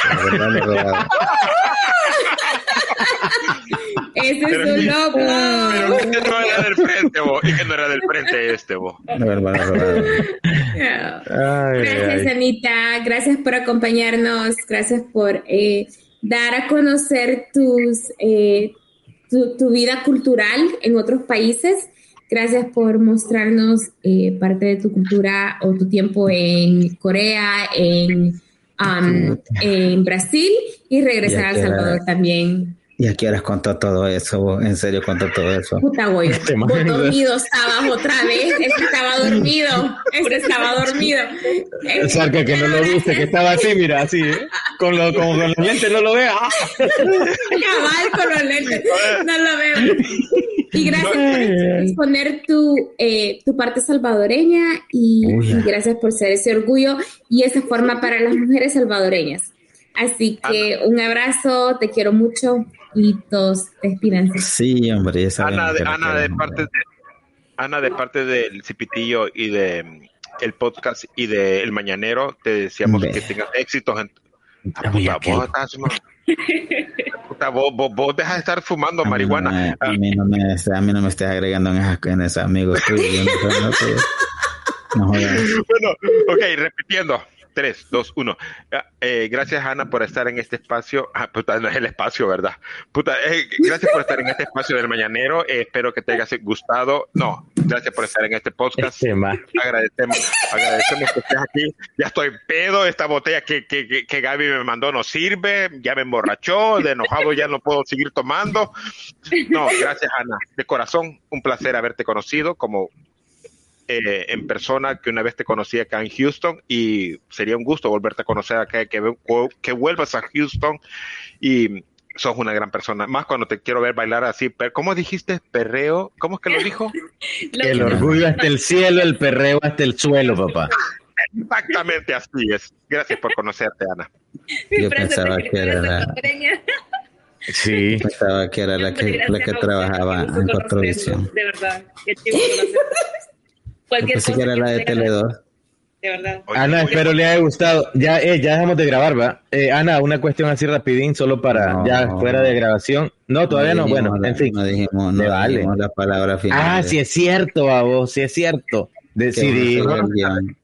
la. Ese Pero- es un loco. Pero que no era del frente, vos. Y que no era del frente este, vos. Gracias, Anita. Gracias por acompañarnos. Gracias por eh, dar a conocer tus, eh, tu, tu vida cultural en otros países. Gracias por mostrarnos eh, parte de tu cultura o tu tiempo en Corea, en, um, en Brasil y regresar a El Salvador también. ¿Y a qué horas contó todo eso? vos? ¿En serio contó todo eso? Puta. ¿Te Vos dormido estabas otra vez. Ese estaba dormido. Ese estaba dormido. Cerca que no lo viste, que estaba así, mira, así, ¿eh? Con, lo, con, con los lentes no lo vea. Cabal con los lentes. No lo veo. Y gracias por exponer tu, eh, tu parte salvadoreña y gracias por ser ese orgullo y esa forma para las mujeres salvadoreñas. Así que un abrazo, te quiero mucho y todos despídanse. Sí, hombre, saben Ana, de, Ana, de parte de, Ana, de parte del Cipitillo y de el podcast y de El Mañanero, te deseamos Ve. que tengas éxitos en... Ah, puta, vos, estás, puta, vos, vos, vos dejas de estar fumando marihuana. A mí no me, a mí no me estés agregando en esas, en esos amigos tuyos. yo no no. No. Bueno, ok, repitiendo. 3, 2, 1. gracias, Ana, por estar en este espacio. Ah, puta, no es el espacio, ¿verdad? Puta, eh, gracias por estar en este espacio del Mañanero. Eh, espero que te haya gustado. No, gracias por estar en este podcast. Agradecemos, agradecemos que estés aquí. Ya estoy pedo. Esta botella que, que, que, que Gaby me mandó no sirve. Ya me emborrachó. De enojado ya no puedo seguir tomando. No, gracias, Ana. De corazón, un placer haberte conocido como eh, en persona que una vez te conocí acá en Houston y sería un gusto volverte a conocer acá, que, que vuelvas a Houston y sos una gran persona. Más cuando te quiero ver bailar así. per- ¿Cómo dijiste? Perreo. ¿Cómo es que lo dijo? El orgullo hasta el cielo, el perreo hasta el suelo, papá. Exactamente así es. Gracias por conocerte, Ana. Yo pensaba que era la, Sí. pensaba que, era la que, la que trabajaba en Cotrovisión. De verdad. Qué chivo. Cualquier Pensé que cosa era la de tengas- Tele2. De verdad. Ana, espero le haya gustado. Ya, eh, ya dejamos de grabar, ¿va? Eh, Ana, una cuestión así rapidín, solo para No. ya fuera de grabación. No, todavía no, dijimos bueno, la- en fin. No dijimos, no vale. dijimos la palabra final. Ah, sí es cierto, a vos, sí es cierto. Decidí. no siguen el.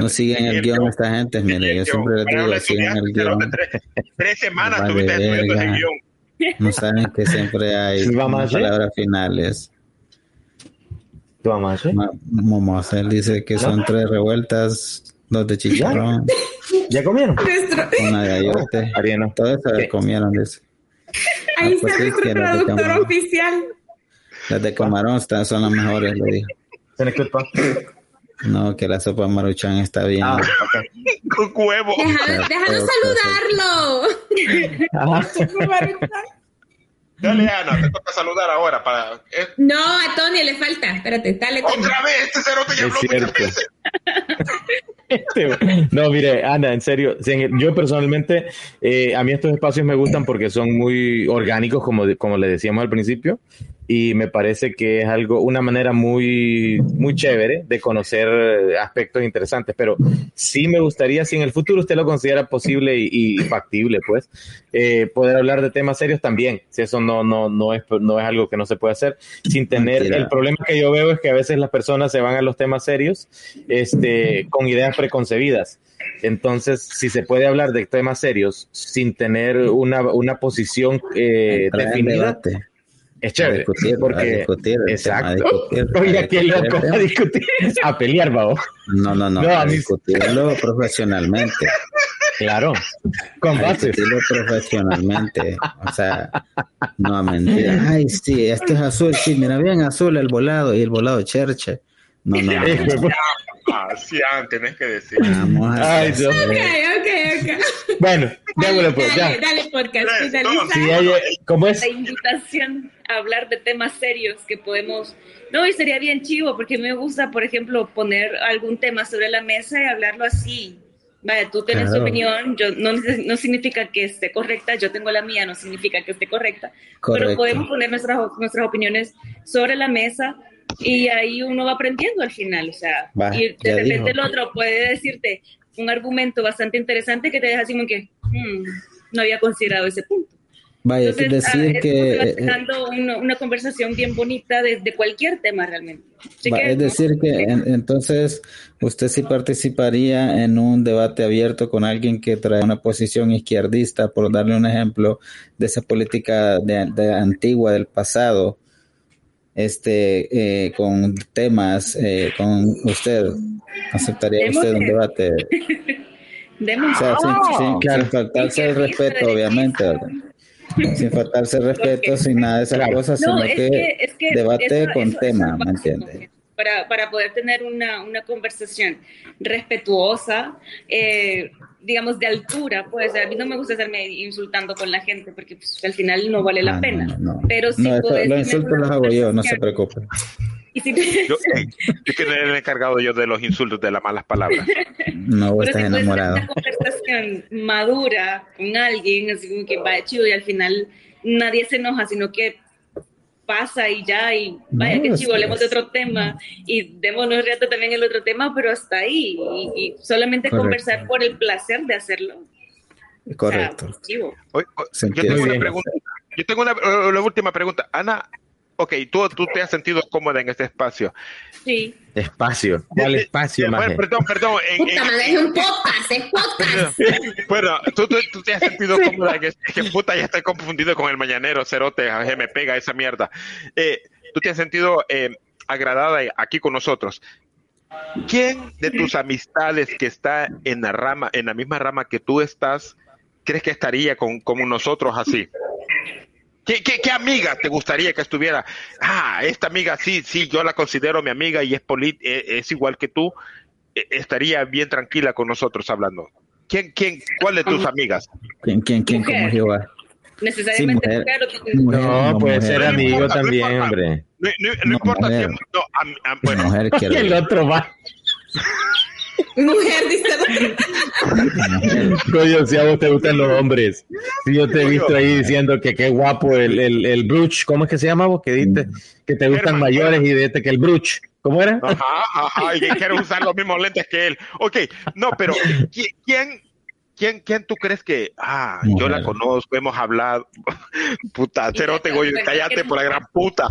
No siguen el guion esta gente, mire, yo siempre les digo, sigan el guion. Tres semanas Vale, estuviste estudiando verga. guion. No saben que siempre hay Sí, vamos a hacer. palabras finales. ¿Tú vamos a hacer? Dice que son tres revueltas, dos de chicharrón, ¿Ya comieron? una de ayote. Ariano. Todo eso ¿Qué? comieron, dice. Ahí Ah, pues está sí, nuestro traductor oficial. Las de camarón están, son las mejores, le dijo. ¿Tenés culpa? No, que la sopa maruchan está bien. Ah. Con huevo. Deja- Déjalo saludarlo. Dale, Ana, te toca saludar ahora para. eh, No, a Tony le falta. Espérate, dale, Tony. Otra vez, este cerote ya Es habló muchas cierto. veces. Este, No, mire, Ana, en serio, yo personalmente, eh, a mí estos espacios me gustan porque son muy orgánicos, como, como le decíamos al principio, y me parece que es algo, una manera muy, muy chévere de conocer eh, aspectos interesantes, pero sí me gustaría, si en el futuro usted lo considera posible y, y factible, pues, eh, poder hablar de temas serios también, si eso no, no, no, es, no es algo que no se puede hacer, sin tener, Mentira. el problema que yo veo es que a veces las personas se van a los temas serios, este, con ideas preconcebidas. Entonces, si se puede hablar de temas serios sin tener una, una posición eh, definida, debate. Es A chévere. discutir, a porque, discutir tema, a exacto. discutir, a Oiga, qué loco, a discutir, a pelear, babo. No, no, no, No, a a discutirlo profesionalmente. Claro, con bases. decirlo profesionalmente. O sea, no a mentir. Ay, sí, este es azul. Sí, mira bien azul el volado y el volado cherche. No, no, no. no. Ah, sí, ah, tenés que decir. Vamos a Ay, Dios. Ok, ok, ok. Bueno, démosle pues, ya. Dale, dale, podcast. Tres, finaliza. Sí, hay- ¿Cómo es? La invitación a hablar de temas serios que podemos... No, y sería bien chivo, porque me gusta, por ejemplo, poner algún tema sobre la mesa y hablarlo así. Vaya, tú tienes tu Claro. opinión, yo, no, no significa que esté correcta, yo tengo la mía, no significa que esté correcta, Correcto. pero podemos poner nuestras, nuestras opiniones sobre la mesa y ahí uno va aprendiendo al final, o sea, y de repente dijo. el otro puede decirte un argumento bastante interesante que te deja así como que, "Hmm, no había considerado ese punto. Vaya, Entonces, es decir ah, que... estamos eh, dando una, una conversación bien bonita de, de cualquier tema realmente. Así Va, que, es decir, que en- entonces usted sí participaría en un debate abierto con alguien que trae una posición izquierdista, por darle un ejemplo de esa política de, de antigua del pasado, este, eh, con temas, eh, con usted, ¿aceptaría usted un debate? demos- O sea, sin, sin- claro. sin faltarse el respeto, obviamente, ¿verdad? sin faltarse el respeto, sin nada de esas Claro. cosas, No, sino es que, que, es que debate eso- con eso- tema, eso ¿me básico, entiende? Para, para poder tener una, una conversación respetuosa, eh, digamos, de altura, pues a mí no me gusta estarme insultando con la gente porque pues, al final no vale la Ah, pena. no, no. Pero sí No, eso- podés los insultos los hago yo, no se conversación. preocupe. Y si- Yo, eh, yo que era el encargado yo de los insultos, de las malas palabras. No, vos Pero estás si enamorado. una conversación madura con alguien, así como que va chido y al final nadie se enoja, sino que pasa y ya, y vaya, No, que chivo, hablemos de otro tema y démonos reto también el otro tema, pero hasta ahí, y, y solamente Correcto. conversar por el placer de hacerlo. O sea, Correcto. chivo. Oye, o- yo tengo una pregunta. Yo tengo una, la última pregunta. Ana, ok, tú, tú te has sentido cómoda en este espacio. Sí. Espacio. ¿Cuál espacio, Bueno, perdón, perdón. en- Puta en- madre, es un podcast, es podcast. Bueno, tú, tú, tú te has sentido cómoda en este, que puta, ya estoy confundido con el mañanero, cerote, a- me pega esa mierda. Eh, tú te has sentido eh, agradada aquí con nosotros. ¿Quién de tus amistades que está en la rama, en la misma rama que tú estás, crees que estaría con como nosotros así? ¿Qué, qué, qué amiga te gustaría que estuviera? Ah, esta amiga sí, sí, yo la considero mi amiga y es, polit- eh, es igual que tú, eh, estaría bien tranquila con nosotros hablando. ¿Quién, quién, cuál de tus amigas? ¿Quién, quién, quién Mujer. Jehová? Necesariamente mujer. mujer, Mujer, No, puede mujer. ser No amigo importa, no también, importa. hombre. No, no- no No, importa mujer. si- no, am- am- bueno, Mujer quiero el otro va. Mujer, dice. Coño, si a vos te gustan los hombres. Si yo te he visto ahí diciendo que qué guapo el, el, el bruch. ¿Cómo es que se llama vos? Que diste que te gustan Herman, mayores y de que el bruch. ¿Cómo era? Ajá, ajá, y que quiere usar los mismos lentes que él. Ok, no, pero ¿qui- ¿quién, quién, quién tú crees que, ah, yo la conozco, hemos hablado, puta, cerote, goyo, cállate por la gran puta.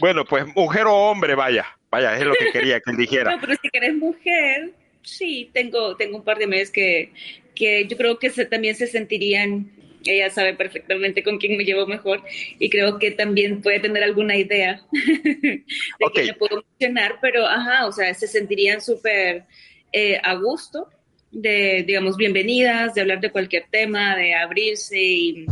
Bueno, pues mujer o hombre, vaya, vaya, es lo que quería que él dijera. No, pero si eres mujer, sí, tengo, tengo un par de meses que, que yo creo que se- también se sentirían, ella sabe perfectamente con quién me llevo mejor y creo que también puede tener alguna idea de Ok. que le puedo mencionar, pero ajá, o sea, se sentirían súper eh, a gusto de, digamos, bienvenidas, de hablar de cualquier tema, de abrirse y,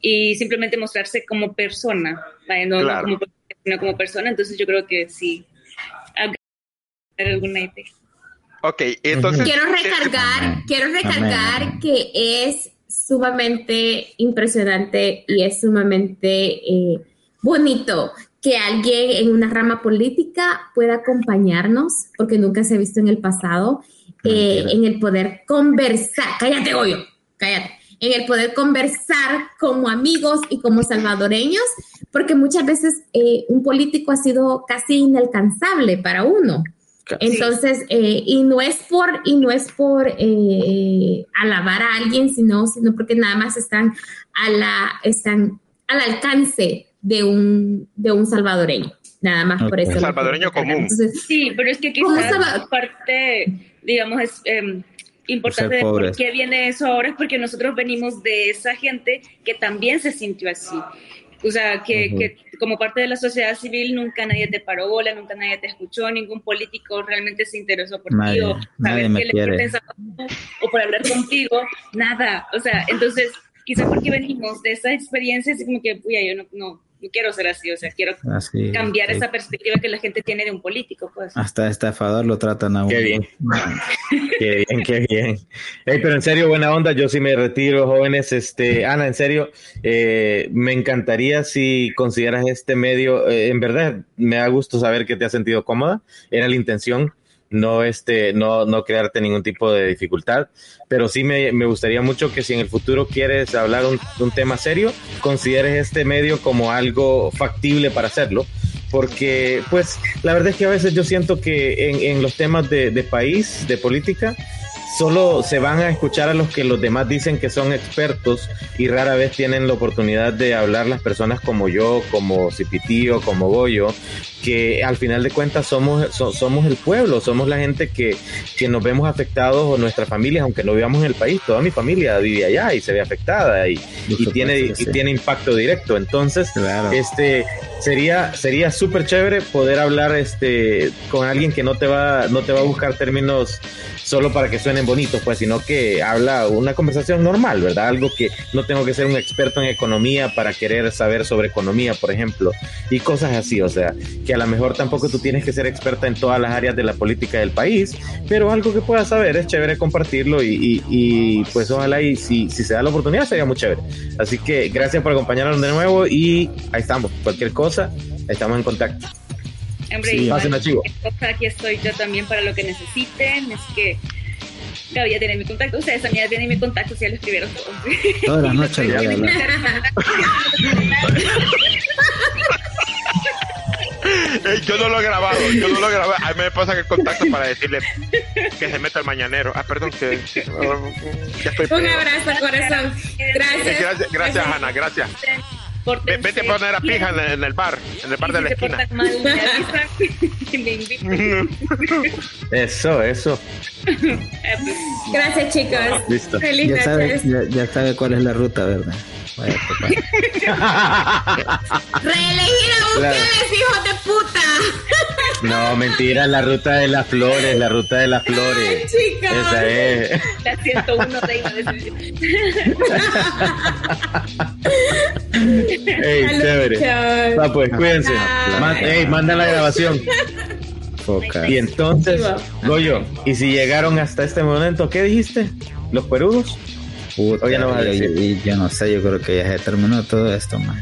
y simplemente mostrarse como persona, ¿vale? no, no Claro. como, sino como persona, entonces yo creo que sí, alguna idea. Ok, entonces... Quiero recargar, Amén. quiero recargar Amén. que es sumamente impresionante y es sumamente eh, bonito que alguien en una rama política pueda acompañarnos, porque nunca se ha visto en el pasado, eh, en el poder conversar. Cállate, Goyo, cállate. En el poder conversar como amigos y como salvadoreños, porque muchas veces eh, un político ha sido casi inalcanzable para uno. Entonces, eh, y no es por, y no es por eh, alabar a alguien, sino, sino porque nada más están a la, están al alcance de un, de un salvadoreño. Nada más por Ok. eso. Salvadoreño común. Entonces, Sí, pero es que ¿Cómo quizás parte, digamos, es em, importante de por qué viene eso ahora, es porque nosotros venimos de esa gente que también se sintió así. O sea, que, que, como parte de la sociedad civil nunca nadie te paró bola, nunca nadie te escuchó, ningún político realmente se interesó por ti o saber qué le pensabas tú o por hablar contigo, nada. O sea, entonces, quizá porque venimos de esa experiencia, es como que, uy, yo no, no, no quiero ser así, o sea, quiero Así, cambiar sí. esa perspectiva que la gente tiene de un político, pues. Hasta estafador lo tratan a uno. Qué bien. Qué bien, qué bien. Ey, pero en serio, buena onda. Yo sí me retiro, jóvenes. Este, Ana, en serio, eh, me encantaría si consideras este medio. eh, en verdad, me da gusto saber que te has sentido cómoda. Era la intención. No, este, no, no crearte ningún tipo de dificultad, pero sí me, me gustaría mucho que si en el futuro quieres hablar un, un tema serio, consideres este medio como algo factible para hacerlo porque pues la verdad es que a veces yo siento que en, en los temas de, de país, de política, solo se van a escuchar a los que los demás dicen que son expertos y rara vez tienen la oportunidad de hablar las personas como yo, como Cipitío, como Goyo, que al final de cuentas somos, so- somos el pueblo, somos la gente que, que nos vemos afectados o nuestras familias, aunque no vivamos en el país, toda mi familia vive allá y se ve afectada y, y supuesto tiene, y tiene impacto directo. Entonces, Claro. este sería sería súper chévere poder hablar este con alguien que no te va no te va a buscar términos solo para que suenen bonitos pues sino que habla una conversación normal verdad algo que no tengo que ser un experto en economía para querer saber sobre economía por ejemplo y cosas así o sea que a lo mejor tampoco tú tienes que ser experta en todas las áreas de la política del país pero algo que puedas saber es chévere compartirlo y, y- y, pues ojalá y si, si se da la oportunidad sería muy chévere. Así que gracias por acompañarnos de nuevo y ahí estamos. Cualquier cosa estamos en contacto Hombre, Sí, igual, chivo. aquí estoy yo también para lo que necesiten. Es que, claro, ya tienen mi contacto. Ustedes también ya tienen mi contacto, si ya lo escribieron todo. Todas las noches le voy a hablar. Ey, yo no lo he grabado, yo no lo he grabado. A mí me pasa que contacto para decirle que se meta el mañanero. Ah, perdón, que que- ya estoy. Un pedo. abrazo, corazón. Eh, Gracias. Gracias, gracias, Ana, gracias. Ve- Vete a poner a pija en el, en el bar, en el bar de la esquina. Mal, eso eso Gracias, chicos. Listo. Feliz Ya sabe, noches. ya, ya sabe cuál es la ruta, ¿verdad? Reelegir a Claro. ustedes, hijos de puta. no mentira la ruta de las flores la ruta de las flores chicos. esa es La 101 de iba a decir. Ey, chévere. Va, pues cuídense ey, manda la grabación y entonces Goyo y si llegaron hasta este momento ¿qué dijiste? ¿los perudos? Puta, Oye, no vas a y- decir. y yo no sé, yo creo que ya se terminó todo esto, man.